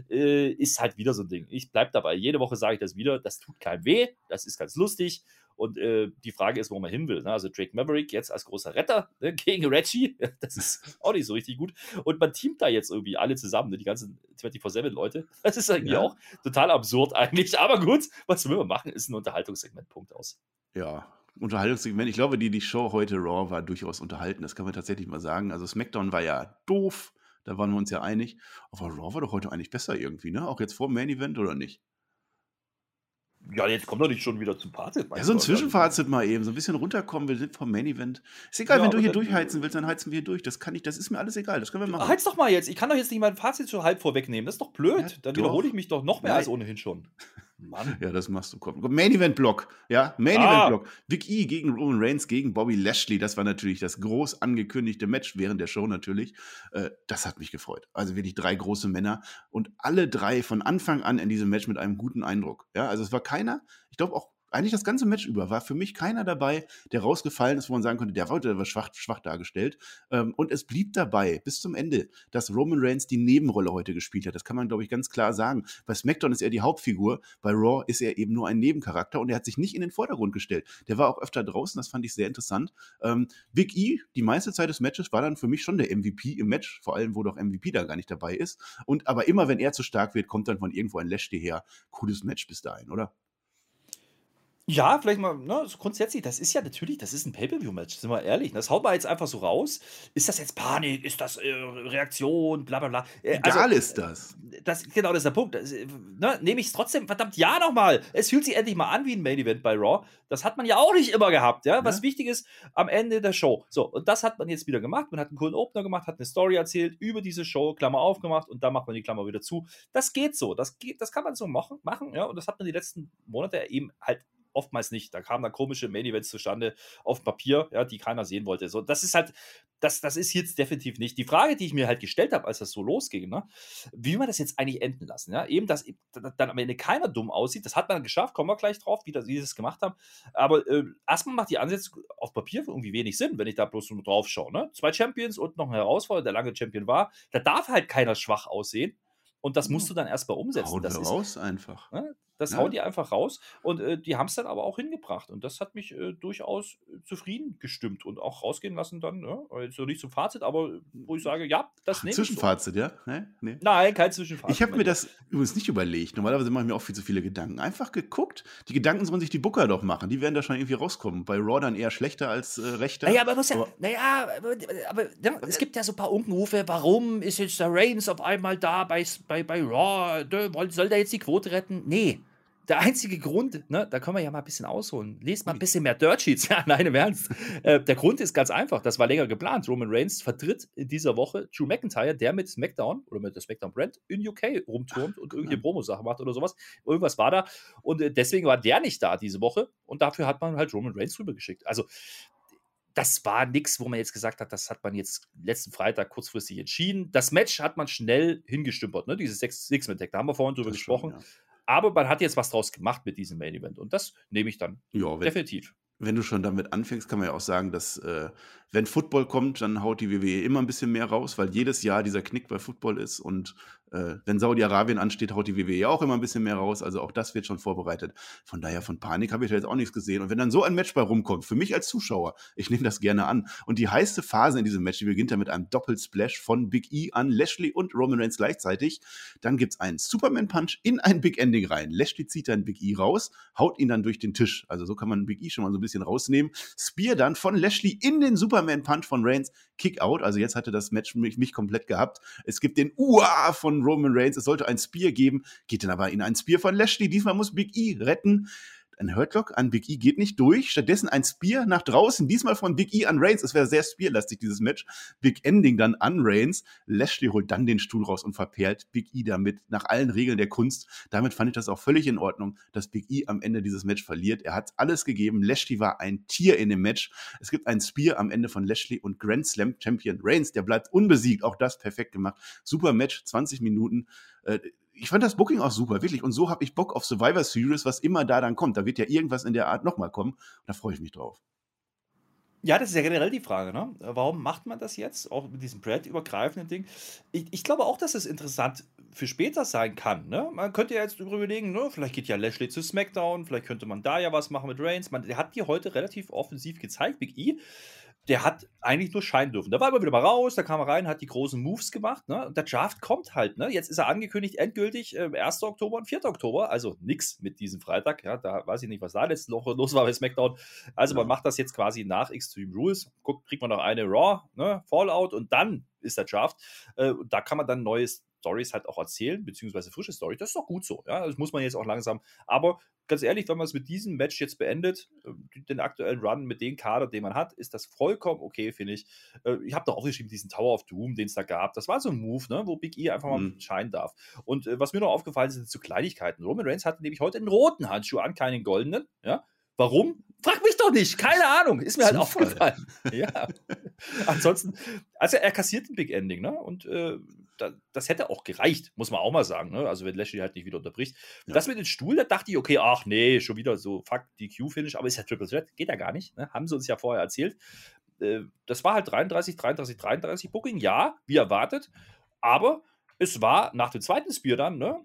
Äh, ist halt wieder so ein Ding. Ich bleib dabei. Jede Woche sage ich das wieder. Das tut keinem weh, das ist ganz lustig Und äh, die Frage ist, wo man hin will. Ne? Also Drake Maverick jetzt als großer Retter ne? gegen Reggie, das ist auch nicht so richtig gut. Und man teamt da jetzt irgendwie alle zusammen, ne? die ganzen 24-7-Leute. Das ist irgendwie ja. auch total absurd eigentlich. Aber gut, was will man machen, ist ein Unterhaltungssegment. Punkt aus. Ja, Unterhaltungssegment. Ich glaube, die, die Show heute Raw war durchaus unterhalten. Das kann man tatsächlich mal sagen. Also SmackDown war ja doof. Da waren wir uns ja einig. Aber Raw war doch heute eigentlich besser irgendwie, ne? Auch jetzt vor dem Main Event oder nicht? Ja, jetzt kommt doch nicht schon wieder zum Fazit. Ja, so ein Zwischenfazit mal eben, so ein bisschen runterkommen. Wir sind vom Main Event. Ist egal, ja, wenn du hier durchheizen willst, dann heizen wir hier durch. Das kann ich, das ist mir alles egal. Das können wir machen. Heiz doch mal jetzt. Ich kann doch jetzt nicht mein Fazit so halb vorwegnehmen. Das ist doch blöd. Ja, dann wiederhole ich mich doch noch mehr Nein. als ohnehin schon. Mann. Ja, das machst du. Komm. Main Event Block. Ja, Main ah. Event Block. Big E gegen Roman Reigns gegen Bobby Lashley. Das war natürlich das groß angekündigte Match während der Show natürlich. Äh, das hat mich gefreut. Also wirklich drei große Männer und alle drei von Anfang an in diesem Match mit einem guten Eindruck. Ja, also es war keiner, ich glaube auch eigentlich das ganze Match über war für mich keiner dabei, der rausgefallen ist, wo man sagen konnte, der war, war schwach, schwach dargestellt. Ähm, und es blieb dabei bis zum Ende, dass Roman Reigns die Nebenrolle heute gespielt hat. Das kann man, glaube ich, ganz klar sagen. Bei SmackDown ist er die Hauptfigur, bei Raw ist er eben nur ein Nebencharakter und er hat sich nicht in den Vordergrund gestellt. Der war auch öfter draußen, das fand ich sehr interessant. Ähm, Big E, die meiste Zeit des Matches, war dann für mich schon der MVP im Match, vor allem, wo doch MVP da gar nicht dabei ist. Und aber immer, wenn er zu stark wird, kommt dann von irgendwo ein Lashley her. Cooles Match bis dahin, oder? Ja, vielleicht mal, ne, so grundsätzlich, das ist ja natürlich, das ist ein Pay-Per-View-Match, sind wir ehrlich. Das haut man jetzt einfach so raus. Ist das jetzt Panik? Ist das äh, Reaktion? Bla bla bla. Äh, Egal also, ist das. das. Genau, das ist der Punkt. Das, äh, ne, Nehme ich es trotzdem, verdammt, ja nochmal. Es fühlt sich endlich mal an wie ein Main-Event bei Raw. Das hat man ja auch nicht immer gehabt, ja. Was ja. wichtig ist am Ende der Show. So, und das hat man jetzt wieder gemacht. Man hat einen coolen Opener gemacht, hat eine Story erzählt über diese Show, Klammer aufgemacht und dann macht man die Klammer wieder zu. Das geht so. Das, geht, das kann man so machen, machen, ja. Und das hat man die letzten Monate eben halt oftmals nicht. Da kamen dann komische Main Events zustande auf Papier, ja, die keiner sehen wollte. So, das ist halt, das, das ist jetzt definitiv nicht. Die Frage, die ich mir halt gestellt habe, als das so losging, ne, wie wir das jetzt eigentlich enden lassen, ja, eben, dass dann am Ende keiner dumm aussieht, das hat man geschafft, kommen wir gleich drauf, wie, das, wie sie das gemacht haben. Aber äh, erstmal macht die Ansätze auf Papier irgendwie wenig Sinn, wenn ich da bloß nur drauf schaue. Ne? Zwei Champions und noch ein Herausforderer, der lange Champion war, da darf halt keiner schwach aussehen. Und das musst du dann erstmal umsetzen. Hauen das ist, raus einfach. Ne? Das ja. hauen die einfach raus. Und äh, die haben es dann aber auch hingebracht. Und das hat mich äh, durchaus äh, zufrieden gestimmt und auch rausgehen lassen dann. Ne? Jetzt noch nicht zum Fazit, aber wo ich sage, ja, das nehme ich. Zwischenfazit, ja? Nee? Nee. Nein, kein Zwischenfazit. Ich habe mir das übrigens nicht überlegt. Normalerweise mache ich mir auch viel zu viele Gedanken. Einfach geguckt. Die Gedanken sollen sich die Booker doch machen. Die werden da schon irgendwie rauskommen. Bei Raw dann eher schlechter als äh, rechter. Naja, aber, ja, aber, naja, aber, aber ja, es gibt ja so ein paar Unkenrufe. Warum ist jetzt der Reigns auf einmal da bei, bei, bei Raw? Soll der jetzt die Quote retten? Nee der einzige Grund, ne, da können wir ja mal ein bisschen ausholen. Lest mal ein bisschen mehr Dirt Sheets. Ja, nein, im Ernst. Äh, der Grund ist ganz einfach. Das war länger geplant. Roman Reigns vertritt in dieser Woche Drew McIntyre, der mit SmackDown oder mit der SmackDown Brand in UK rumturnt und irgendwelche Promo-Sachen macht oder sowas. Irgendwas war da. Und äh, deswegen war der nicht da diese Woche. Und dafür hat man halt Roman Reigns rübergeschickt. Also, das war nichts, wo man jetzt gesagt hat, das hat man jetzt letzten Freitag kurzfristig entschieden. Das Match hat man schnell hingestümpert, ne? Dieses Six-Man-Tag, da haben wir vorhin drüber das gesprochen. Schon, ja. Aber man hat jetzt was draus gemacht mit diesem Main Event und das nehme ich dann ja, wenn, definitiv. Wenn du schon damit anfängst, kann man ja auch sagen, dass äh, wenn Football kommt, dann haut die WWE immer ein bisschen mehr raus, weil jedes Jahr dieser Knick bei Football ist und äh, wenn Saudi-Arabien ansteht, haut die WWE auch immer ein bisschen mehr raus. Also auch das wird schon vorbereitet. Von daher von Panik habe ich da jetzt auch nichts gesehen. Und wenn dann so ein Match bei rumkommt, für mich als Zuschauer, ich nehme das gerne an. Und die heiße Phase in diesem Match, die beginnt ja mit einem Doppelsplash von Big E an Lashley und Roman Reigns gleichzeitig. Dann gibt es einen Superman-Punch in ein Big Ending rein. Lashley zieht dann Big E raus, haut ihn dann durch den Tisch. Also so kann man Big E schon mal so ein bisschen rausnehmen. Spear dann von Lashley in den Superman-Punch von Reigns. Kick-out. Also jetzt hatte das Match mich, mich komplett gehabt. Es gibt den Uah von Roman Reigns. Es sollte ein Spear geben, geht dann aber in ein Spear von Lashley. Diesmal muss Big E retten. Ein Hurtlock an Big E geht nicht durch. Stattdessen ein Spear nach draußen, diesmal von Big E an Reigns. Es wäre sehr spearlastig, dieses Match. Big Ending dann an Reigns. Lashley holt dann den Stuhl raus und verperlt Big E damit nach allen Regeln der Kunst. Damit fand ich das auch völlig in Ordnung, dass Big E am Ende dieses Match verliert. Er hat alles gegeben. Lashley war ein Tier in dem Match. Es gibt ein Spear am Ende von Lashley und Grand Slam Champion Reigns. Der bleibt unbesiegt. Auch das perfekt gemacht. Super Match, 20 Minuten. Äh, ich fand das Booking auch super, wirklich. Und so habe ich Bock auf Survivor Series, was immer da dann kommt. Da wird ja irgendwas in der Art nochmal kommen. Da freue ich mich drauf. Ja, das ist ja generell die Frage, ne? Warum macht man das jetzt? Auch mit diesem Brand-übergreifenden Ding. Ich, ich, glaube auch, dass es interessant für später sein kann. Ne? Man könnte ja jetzt überlegen, ne? vielleicht geht ja Lashley zu SmackDown, vielleicht könnte man da ja was machen mit Reigns. Man, der hat die heute relativ offensiv gezeigt, Big E der hat eigentlich nur scheinen dürfen. Da war er wieder mal raus, da kam er rein, hat die großen Moves gemacht. Ne? Und der Draft kommt halt. Ne? Jetzt ist er angekündigt, endgültig äh, 1. Oktober und 4. Oktober. Also nix mit diesem Freitag. Ja, da weiß ich nicht, was da letzte Woche los war bei SmackDown. Also ja. man macht das jetzt quasi nach Extreme Rules. Guckt, kriegt man noch eine Raw, ne? Fallout und dann ist der Draft. Äh, da kann man dann neues Stories halt auch erzählen, beziehungsweise frische Stories. Das ist doch gut so. Ja, das muss man jetzt auch langsam. Aber ganz ehrlich, wenn man es mit diesem Match jetzt beendet, äh, den aktuellen Run mit dem Kader, den man hat, ist das vollkommen okay, finde ich. Äh, ich habe doch aufgeschrieben, diesen Tower of Doom, den es da gab. Das war so ein Move, ne, wo Big E einfach mal mhm. scheinen darf. Und äh, was mir noch aufgefallen ist, sind so Kleinigkeiten. Roman Reigns hatte nämlich heute einen roten Handschuh an, keinen goldenen. Ja, Warum? Frag mich doch nicht, keine Ahnung. Ist mir halt Zufall. aufgefallen. ja. Ansonsten, also er kassiert ein Big Ending, ne? Und äh, da, das hätte auch gereicht, muss man auch mal sagen, ne? Also wenn Lashley halt nicht wieder unterbricht. Ja. Das mit dem Stuhl, da dachte ich, okay, ach nee, schon wieder so fuck die Q-Finish, aber ist ja Triple Threat, geht ja gar nicht, ne? Haben sie uns ja vorher erzählt. Äh, das war halt 33, 33, 33 Booking, ja, wie erwartet, aber es war nach dem zweiten Spear dann, ne?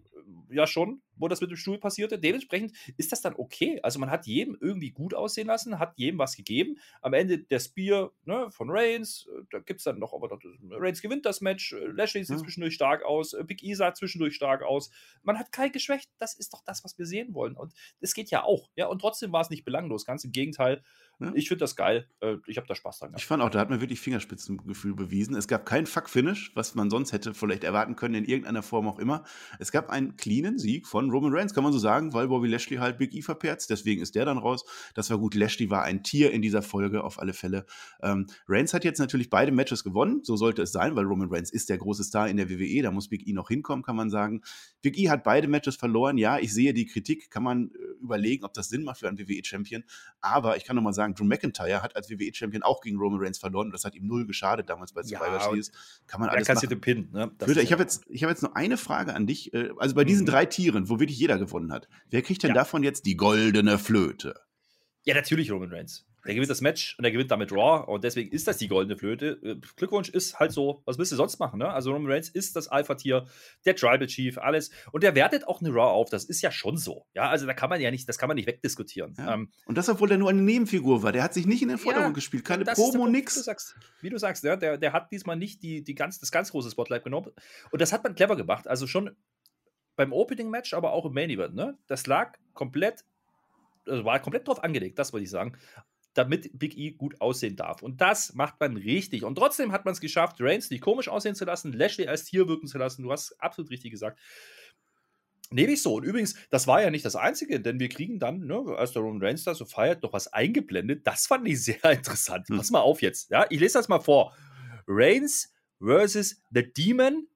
ja schon, wo das mit dem Stuhl passierte. Dementsprechend ist das dann okay. Also man hat jedem irgendwie gut aussehen lassen, hat jedem was gegeben. Am Ende der Spear ne, von Reigns, äh, da gibt es dann noch, aber noch, Reigns gewinnt das Match, äh, Lashley sieht ja. zwischendurch stark aus, äh, Big E sah zwischendurch stark aus. Man hat kein geschwächt. Das ist doch das, was wir sehen wollen. Und es geht ja auch. Ja, und trotzdem war es nicht belanglos. Ganz im Gegenteil. Ja. Ich finde das geil. Ich habe da Spaß dran. Gehabt. Ich fand auch, da hat man wirklich Fingerspitzengefühl bewiesen. Es gab kein Fuck-Finish, was man sonst hätte vielleicht erwarten können, in irgendeiner Form auch immer. Es gab einen cleanen Sieg von Roman Reigns, kann man so sagen, weil Bobby Lashley halt Big E verperzt. Deswegen ist der dann raus. Das war gut. Lashley war ein Tier in dieser Folge auf alle Fälle. Ähm, Reigns hat jetzt natürlich beide Matches gewonnen. So sollte es sein, weil Roman Reigns ist der große Star in der WWE. Da muss Big E noch hinkommen, kann man sagen. Big E hat beide Matches verloren. Ja, ich sehe die Kritik. Kann man äh, überlegen, ob das Sinn macht für einen WWE-Champion. Aber ich kann noch mal sagen, Drew McIntyre hat als WWE-Champion auch gegen Roman Reigns verloren. Und das hat ihm null geschadet damals bei Survivor ja, Series. Kann man alles machen. Pin, ne? Flöter, ich habe jetzt, hab jetzt nur eine Frage an dich. Äh, also bei diesen mhm. drei Tieren, wo wirklich jeder gewonnen hat, wer kriegt denn ja. davon jetzt die goldene Flöte? Ja, natürlich Roman Reigns. Der gewinnt das Match und er gewinnt damit Raw und deswegen ist das die goldene Flöte. Äh, Glückwunsch ist halt so, was willst du sonst machen, ne? Also Roman Reigns ist das Alpha-Tier, der Tribal Chief, alles. Und der wertet auch eine Raw auf, das ist ja schon so. Ja, also da kann man ja nicht, das kann man nicht wegdiskutieren. Ja. Ähm, und das, obwohl er nur eine Nebenfigur war. Der hat sich nicht in den Vordergrund ja, gespielt, keine Promo, nix. Wie du sagst, wie du sagst ja, der, der hat diesmal nicht die, die ganz, das ganz große Spotlight genommen. Und das hat man clever gemacht. Also schon beim Opening-Match, aber auch im Main-Event, ne? Das lag komplett also war komplett drauf angelegt, das wollte ich sagen, damit Big E gut aussehen darf. Und das macht man richtig. Und trotzdem hat man es geschafft, Reigns nicht komisch aussehen zu lassen, Lashley als Tier wirken zu lassen. Du hast absolut richtig gesagt. Nehme ich so. Und übrigens, das war ja nicht das Einzige, denn wir kriegen dann, ne, als der Roman Reigns da so feiert, noch was eingeblendet. Das fand ich sehr interessant. Hm. Pass mal auf jetzt. Ja, ich lese das mal vor. Reigns versus The Demon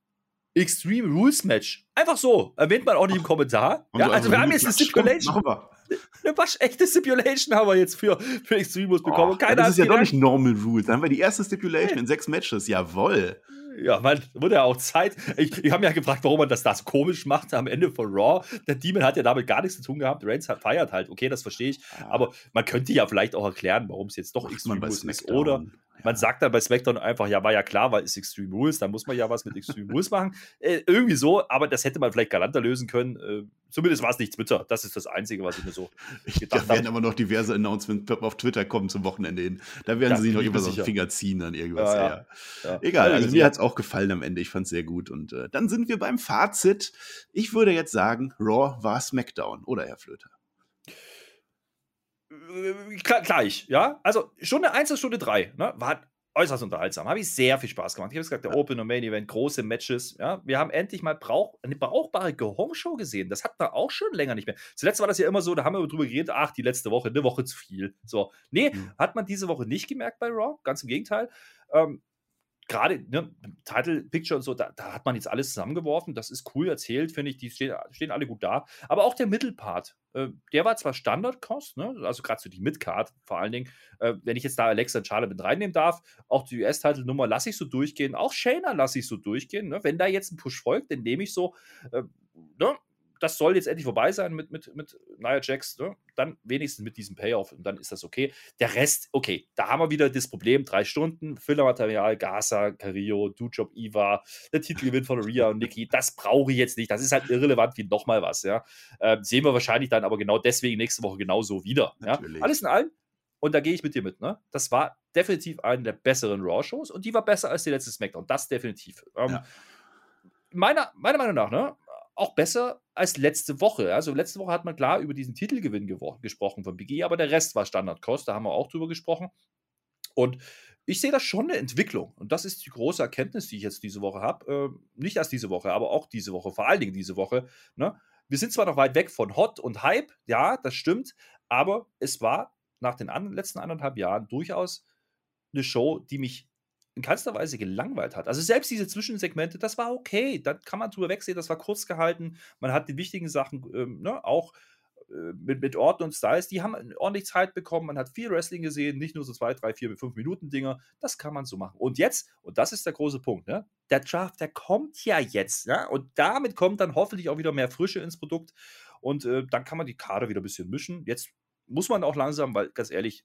Extreme Rules Match. Einfach so. Erwähnt man auch nicht im Kommentar. Ja, also wir haben jetzt eine Stipulation eine waschechte Stipulation haben wir jetzt für, für Extremus bekommen. Oh, das ist ja doch nicht Normal Rules. Dann haben wir die erste Stipulation in sechs Matches. Jawoll. Ja, man wurde ja auch Zeit. Ich, ich habe ja gefragt, warum man das da so komisch macht am Ende von Raw. Der Demon hat ja damit gar nichts zu tun gehabt. Reigns feiert halt. Okay, das verstehe ich. Aber man könnte ja vielleicht auch erklären, warum es jetzt doch Extreme Rules ist. Oder man sagt dann bei SmackDown einfach, ja, war ja klar, weil es Extreme Rules, dann muss man ja was mit Extreme Rules machen. Äh, irgendwie so, aber das hätte man vielleicht galanter lösen können. Äh, zumindest war es nicht Twitter. Das ist das Einzige, was ich mir so gedacht habe. Da werden aber noch diverse Announcements auf Twitter kommen zum Wochenende hin. Da werden ja, sie sich noch irgendwas auf den Finger ziehen, dann irgendwas. Ja, ja. Egal, also mir hat es auch gefallen am Ende. Ich fand es sehr gut. Und äh, dann sind wir beim Fazit. Ich würde jetzt sagen, Raw war SmackDown, oder Herr Flöter? Äh, gleich, ja. Also Stunde 1 und Stunde 3, ne, war äußerst unterhaltsam. Habe ich sehr viel Spaß gemacht. Ich habe gesagt, der Open und Main Event, große Matches. Ja, wir haben endlich mal brauch, eine brauchbare Go-Home-Show gesehen. Das hat man auch schon länger nicht mehr. Zuletzt war das ja immer so, da haben wir drüber geredet, ach, die letzte Woche, eine Woche zu viel. So. Nee, mhm. hat man diese Woche nicht gemerkt bei Raw. Ganz im Gegenteil. Ähm, gerade ne, Title Picture und so, da, da, hat man jetzt alles zusammengeworfen. Das ist cool erzählt, finde ich. Die stehen, stehen, alle gut da. Aber auch der Mittelpart, äh, der war zwar Standardkost, ne, also gerade so die Midcard vor allen Dingen. Äh, wenn ich jetzt da Alexa und Charlotte mit reinnehmen darf, auch die US-Title-Nummer lasse ich so durchgehen. Auch Shayna lasse ich so durchgehen. Ne? Wenn da jetzt ein Push folgt, dann nehme ich so, äh, ne, das soll jetzt endlich vorbei sein mit, mit, mit Nia Jax, ne? dann wenigstens mit diesem Payoff und dann ist das okay. Der Rest, okay, da haben wir wieder das Problem, drei Stunden, Fillermaterial, Gaza, Carillo, Dujob, Iva, der Titelgewinn von Rhea und Nikki, das brauche ich jetzt nicht, das ist halt irrelevant wie nochmal was, ja. Äh, sehen wir wahrscheinlich dann aber genau deswegen nächste Woche genauso wieder, ja. Alles in allem, und da gehe ich mit dir mit, ne? Das war definitiv eine der besseren Raw-Shows und die war besser als die letzte SmackDown, das definitiv. Ähm, ja. meiner, meiner Meinung nach, ne? Auch besser als letzte Woche. Also letzte Woche hat man klar über diesen Titelgewinn gesprochen von Biggie, aber der Rest war Standardkost, da haben wir auch drüber gesprochen. Und ich sehe da schon eine Entwicklung. Und das ist die große Erkenntnis, die ich jetzt diese Woche habe. Äh, nicht erst diese Woche, aber auch diese Woche, vor allen Dingen diese Woche. Ne? Wir sind zwar noch weit weg von Hot und Hype, ja, das stimmt, aber es war nach den letzten anderthalb Jahren durchaus eine Show, die mich in keinster Weise gelangweilt hat. Also selbst diese Zwischensegmente, das war okay. Da kann man drüber wegsehen, das war kurz gehalten. Man hat die wichtigen Sachen ähm, ne, auch äh, mit, mit Orten und Styles, die haben ordentlich Zeit bekommen. Man hat viel Wrestling gesehen, nicht nur so zwei, drei, vier, fünf Minuten Dinger. Das kann man so machen. Und jetzt, und das ist der große Punkt, ne? der Draft, der kommt ja jetzt. Ja? Und damit kommt dann hoffentlich auch wieder mehr Frische ins Produkt. Und äh, dann kann man die Karte wieder ein bisschen mischen. Jetzt muss man auch langsam, weil ganz ehrlich,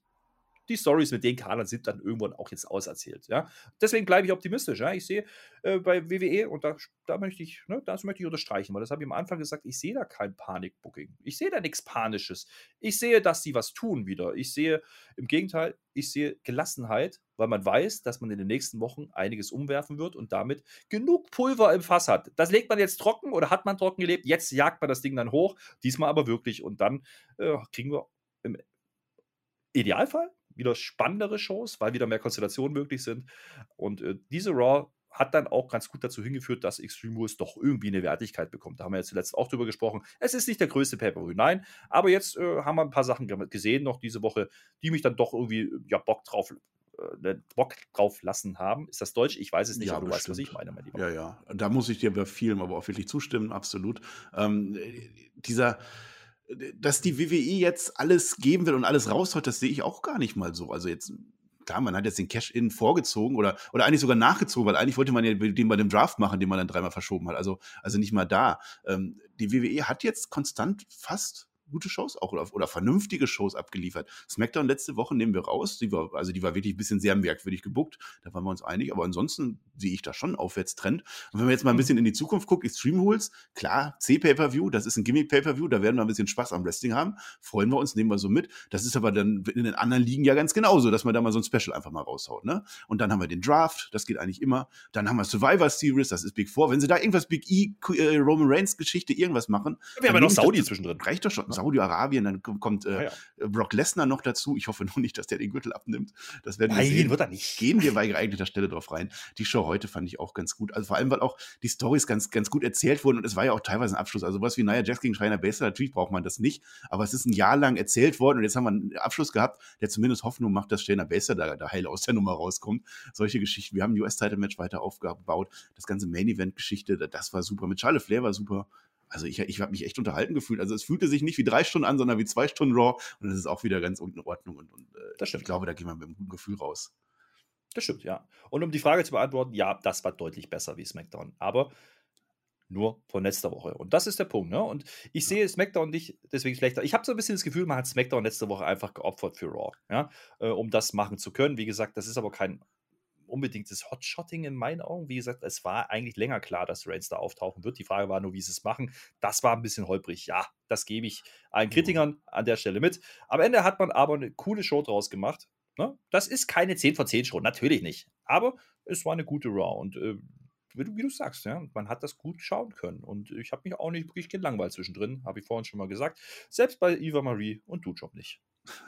die Stories mit den Kadern sind dann irgendwann auch jetzt auserzählt. Ja? Deswegen bleibe ich optimistisch. Ja? Ich sehe äh, bei WWE, und da, da möchte ich, ne, das möchte ich unterstreichen, weil das habe ich am Anfang gesagt, ich sehe da kein Panikbooking. Ich sehe da nichts Panisches. Ich sehe, dass sie was tun wieder. Ich sehe, im Gegenteil, ich sehe Gelassenheit, weil man weiß, dass man in den nächsten Wochen einiges umwerfen wird und damit genug Pulver im Fass hat. Das legt man jetzt trocken oder hat man trocken gelebt. Jetzt jagt man das Ding dann hoch, diesmal aber wirklich. Und dann äh, kriegen wir im Idealfall wieder spannendere Shows, weil wieder mehr Konstellationen möglich sind. Und äh, diese Raw hat dann auch ganz gut dazu hingeführt, dass Extreme Rules doch irgendwie eine Wertigkeit bekommt. Da haben wir jetzt zuletzt auch drüber gesprochen. Es ist nicht der größte Pay-Per-View, nein, aber jetzt äh, haben wir ein paar Sachen gesehen noch diese Woche, die mich dann doch irgendwie ja, Bock drauf äh, ne, Bock drauf lassen haben. Ist das Deutsch? Ich weiß es nicht, ja, aber du weißt, was ich meine, mein Lieber. Ja, ja. Da muss ich dir bei vielem aber auch wirklich zustimmen, absolut. Ähm, dieser dass die WWE jetzt alles geben will und alles raushaut, das sehe ich auch gar nicht mal so. Also jetzt, klar, man hat jetzt den Cash-In vorgezogen oder, oder eigentlich sogar nachgezogen, weil eigentlich wollte man ja den bei dem Draft machen, den man dann dreimal verschoben hat. Also, also nicht mal da. Ähm, die WWE hat jetzt konstant fast gute Shows auch oder, oder vernünftige Shows abgeliefert. SmackDown letzte Woche nehmen wir raus. Die war, also die war wirklich ein bisschen sehr merkwürdig gebuckt. Da waren wir uns einig. Aber ansonsten sehe ich da schon einen Aufwärtstrend. Und wenn man jetzt mal ein mhm. bisschen in die Zukunft guckt, Extreme Rules, klar, C-Pay-Per-View, das ist ein Gimmick-Pay-Per-View, da werden wir ein bisschen Spaß am Wrestling haben. Freuen wir uns, nehmen wir so mit. Das ist aber dann in den anderen Ligen ja ganz genauso, dass man da mal so ein Special einfach mal raushaut. Ne? Und dann haben wir den Draft, das geht eigentlich immer. Dann haben wir Survivor Series, das ist Big Four. Wenn sie da irgendwas Big E, äh, Roman Reigns Geschichte, irgendwas machen. Wir haben ja noch Saudi zwischendrin. Reicht doch schon. Saudi-Arabien, dann kommt äh, ja, ja. Brock Lesnar noch dazu. Ich hoffe nur nicht, dass der den Gürtel abnimmt. Das werden wir Nein, sehen. wird er nicht. Gehen wir bei geeigneter Stelle drauf rein. Die Show heute fand ich auch ganz gut. Also vor allem, weil auch die Stories ganz, ganz gut erzählt wurden und es war ja auch teilweise ein Abschluss. Also was wie Nia Jax gegen Shiner Baszler, natürlich braucht man das nicht, aber es ist ein Jahr lang erzählt worden und jetzt haben wir einen Abschluss gehabt, der zumindest Hoffnung macht, dass Shayna Baszler da, da heil aus der Nummer rauskommt. Solche Geschichten. Wir haben ein US-Title-Match weiter aufgebaut. Das ganze Main-Event-Geschichte, das war super. Mit Charlotte Flair war super also ich, ich habe mich echt unterhalten gefühlt. Also es fühlte sich nicht wie drei Stunden an, sondern wie zwei Stunden Raw. Und das ist auch wieder ganz in Ordnung. Und, und äh, ich glaube, da gehen wir mit einem guten Gefühl raus. Das stimmt, ja. Und um die Frage zu beantworten, ja, das war deutlich besser wie SmackDown. Aber nur von letzter Woche. Und das ist der Punkt. Ne? Und ich ja. sehe SmackDown nicht deswegen schlechter. Ich habe so ein bisschen das Gefühl, man hat SmackDown letzte Woche einfach geopfert für Raw, ja? Äh, um das machen zu können. Wie gesagt, das ist aber kein unbedingtes Hotshotting in meinen Augen. Wie gesagt, es war eigentlich länger klar, dass Reigns da auftauchen wird. Die Frage war nur, wie sie es machen. Das war ein bisschen holprig. Ja, das gebe ich allen mhm. Kritikern an der Stelle mit. Am Ende hat man aber eine coole Show draus gemacht. Ne? Das ist keine 10 von 10 Show, natürlich nicht. Aber es war eine gute Raw und äh, wie, du, wie du sagst, ja, man hat das gut schauen können. Und ich habe mich auch nicht wirklich gelangweilt zwischendrin, habe ich vorhin schon mal gesagt. Selbst bei Eva Marie und Dujob nicht.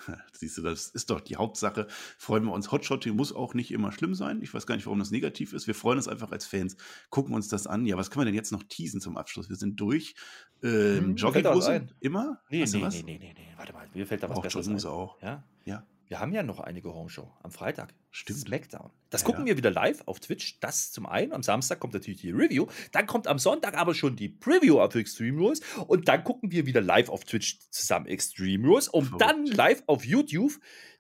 Siehst du, das ist doch die Hauptsache. Freuen wir uns. Hotshotting muss auch nicht immer schlimm sein. Ich weiß gar nicht, warum das negativ ist. Wir freuen uns einfach als Fans. Gucken uns das an. Ja, was können wir denn jetzt noch teasen zum Abschluss? Wir sind durch. Ähm, hm, Jogginghose? Immer? Nee, nee, nee, nee, nee, nee, Warte mal, mir fällt da was auch Besseres ein. auch. Ja? Ja. Wir haben ja noch eine Go-Home-Show am Freitag. Stimmt. Smackdown. Das ja, gucken ja. wir wieder live auf Twitch. Das zum einen. Am Samstag kommt natürlich die Review. Dann kommt am Sonntag aber schon die Preview auf Extreme Rules. Und dann gucken wir wieder live auf Twitch zusammen Extreme Rules. Um oh. dann live auf YouTube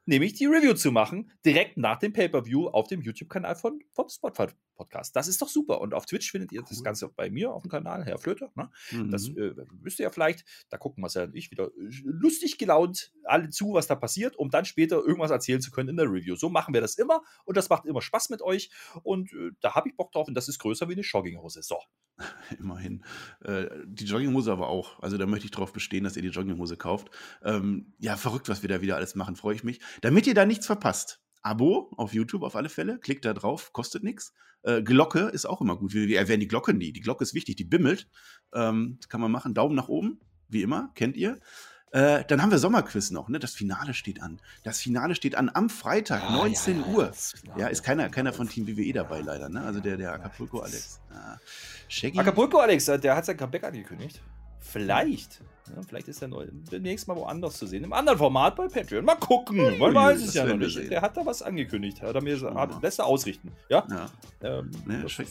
nämlich die Review zu machen, direkt nach dem Pay-Per-View auf dem YouTube-Kanal von, vom Spotify Podcast. Das ist doch super. Und auf Twitch findet ihr cool. das Ganze bei mir auf dem Kanal, Herr Flöter. Ne? Mhm. Das äh, wisst ihr ja vielleicht. Da gucken Marcel und ich wieder äh, lustig gelaunt alle zu, was da passiert, um dann später irgendwas erzählen zu können in der Review. So machen wir das immer und das macht immer Spaß mit euch. Und äh, da habe ich Bock drauf und das ist größer wie eine Jogginghose. So. Immerhin. Äh, die Jogginghose aber auch. Also da möchte ich darauf bestehen, dass ihr die Jogginghose kauft. Ähm, ja, verrückt, was wir da wieder alles machen, freue ich mich. Damit ihr da nichts verpasst. Abo auf YouTube auf alle Fälle. Klickt da drauf, kostet nichts. Äh, Glocke ist auch immer gut. Wir, wir erwähnen die Glocke nie. Die Glocke ist wichtig, die bimmelt. Ähm, das kann man machen. Daumen nach oben, wie immer, kennt ihr. Äh, dann haben wir Sommerquiz noch, ne? Das Finale steht an. Das Finale steht an am Freitag, ah, 19 ja, ja, Uhr. Ja, ist keiner, keiner von Team WWE dabei, leider, ne? Also der, der Acapulco Alex. Ah. Shaggy. Acapulco Alex, äh, der hat sein Comeback angekündigt. Vielleicht. Ja, vielleicht ist er neu, demnächst mal woanders zu sehen. Im anderen Format bei Patreon. Mal gucken. Man weiß es ja noch nicht. Sehen. Der hat da was angekündigt. Hat er mir hat, lässt er ausrichten. Ja. ja. Ähm, ja Shaggy,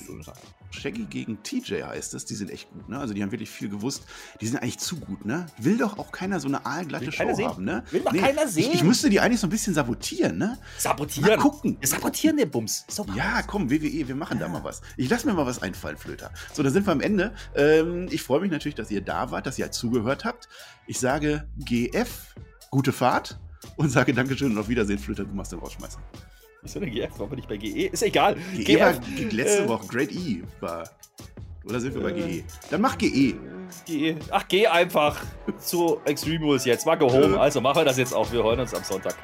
Shaggy, gegen TJ heißt es. Die sind echt gut. Ne? Also die haben wirklich viel gewusst. Die sind eigentlich zu gut. Ne? Will doch auch keiner so eine aalglatte Show sehen. haben. Ne? Will doch nee, keiner sehen. Ich, ich, müsste die eigentlich so ein bisschen sabotieren. Ne? Sabotieren? Mal gucken. Sabotieren den Bums. Ja, komm, WWE, wir machen da mal was. Ich lasse mir mal was einfallen, Flöter. So, da sind wir am Ende. Ähm, ich freue mich natürlich, dass ihr da wart, dass ihr halt zugehört habt. Ich sage GF, gute Fahrt und sage Dankeschön und auf Wiedersehen, Flöter, du machst den Rausschmeißen. Wieso denn GF? Warum bin ich bei GE? Ist egal. GE GF, war letzte äh, Woche, Great E war. Oder sind wir bei GE? Dann mach GE. GE. Ach, geh einfach zu Extreme Rules jetzt. War go home. Also machen wir das jetzt auch. Wir hören uns am Sonntag.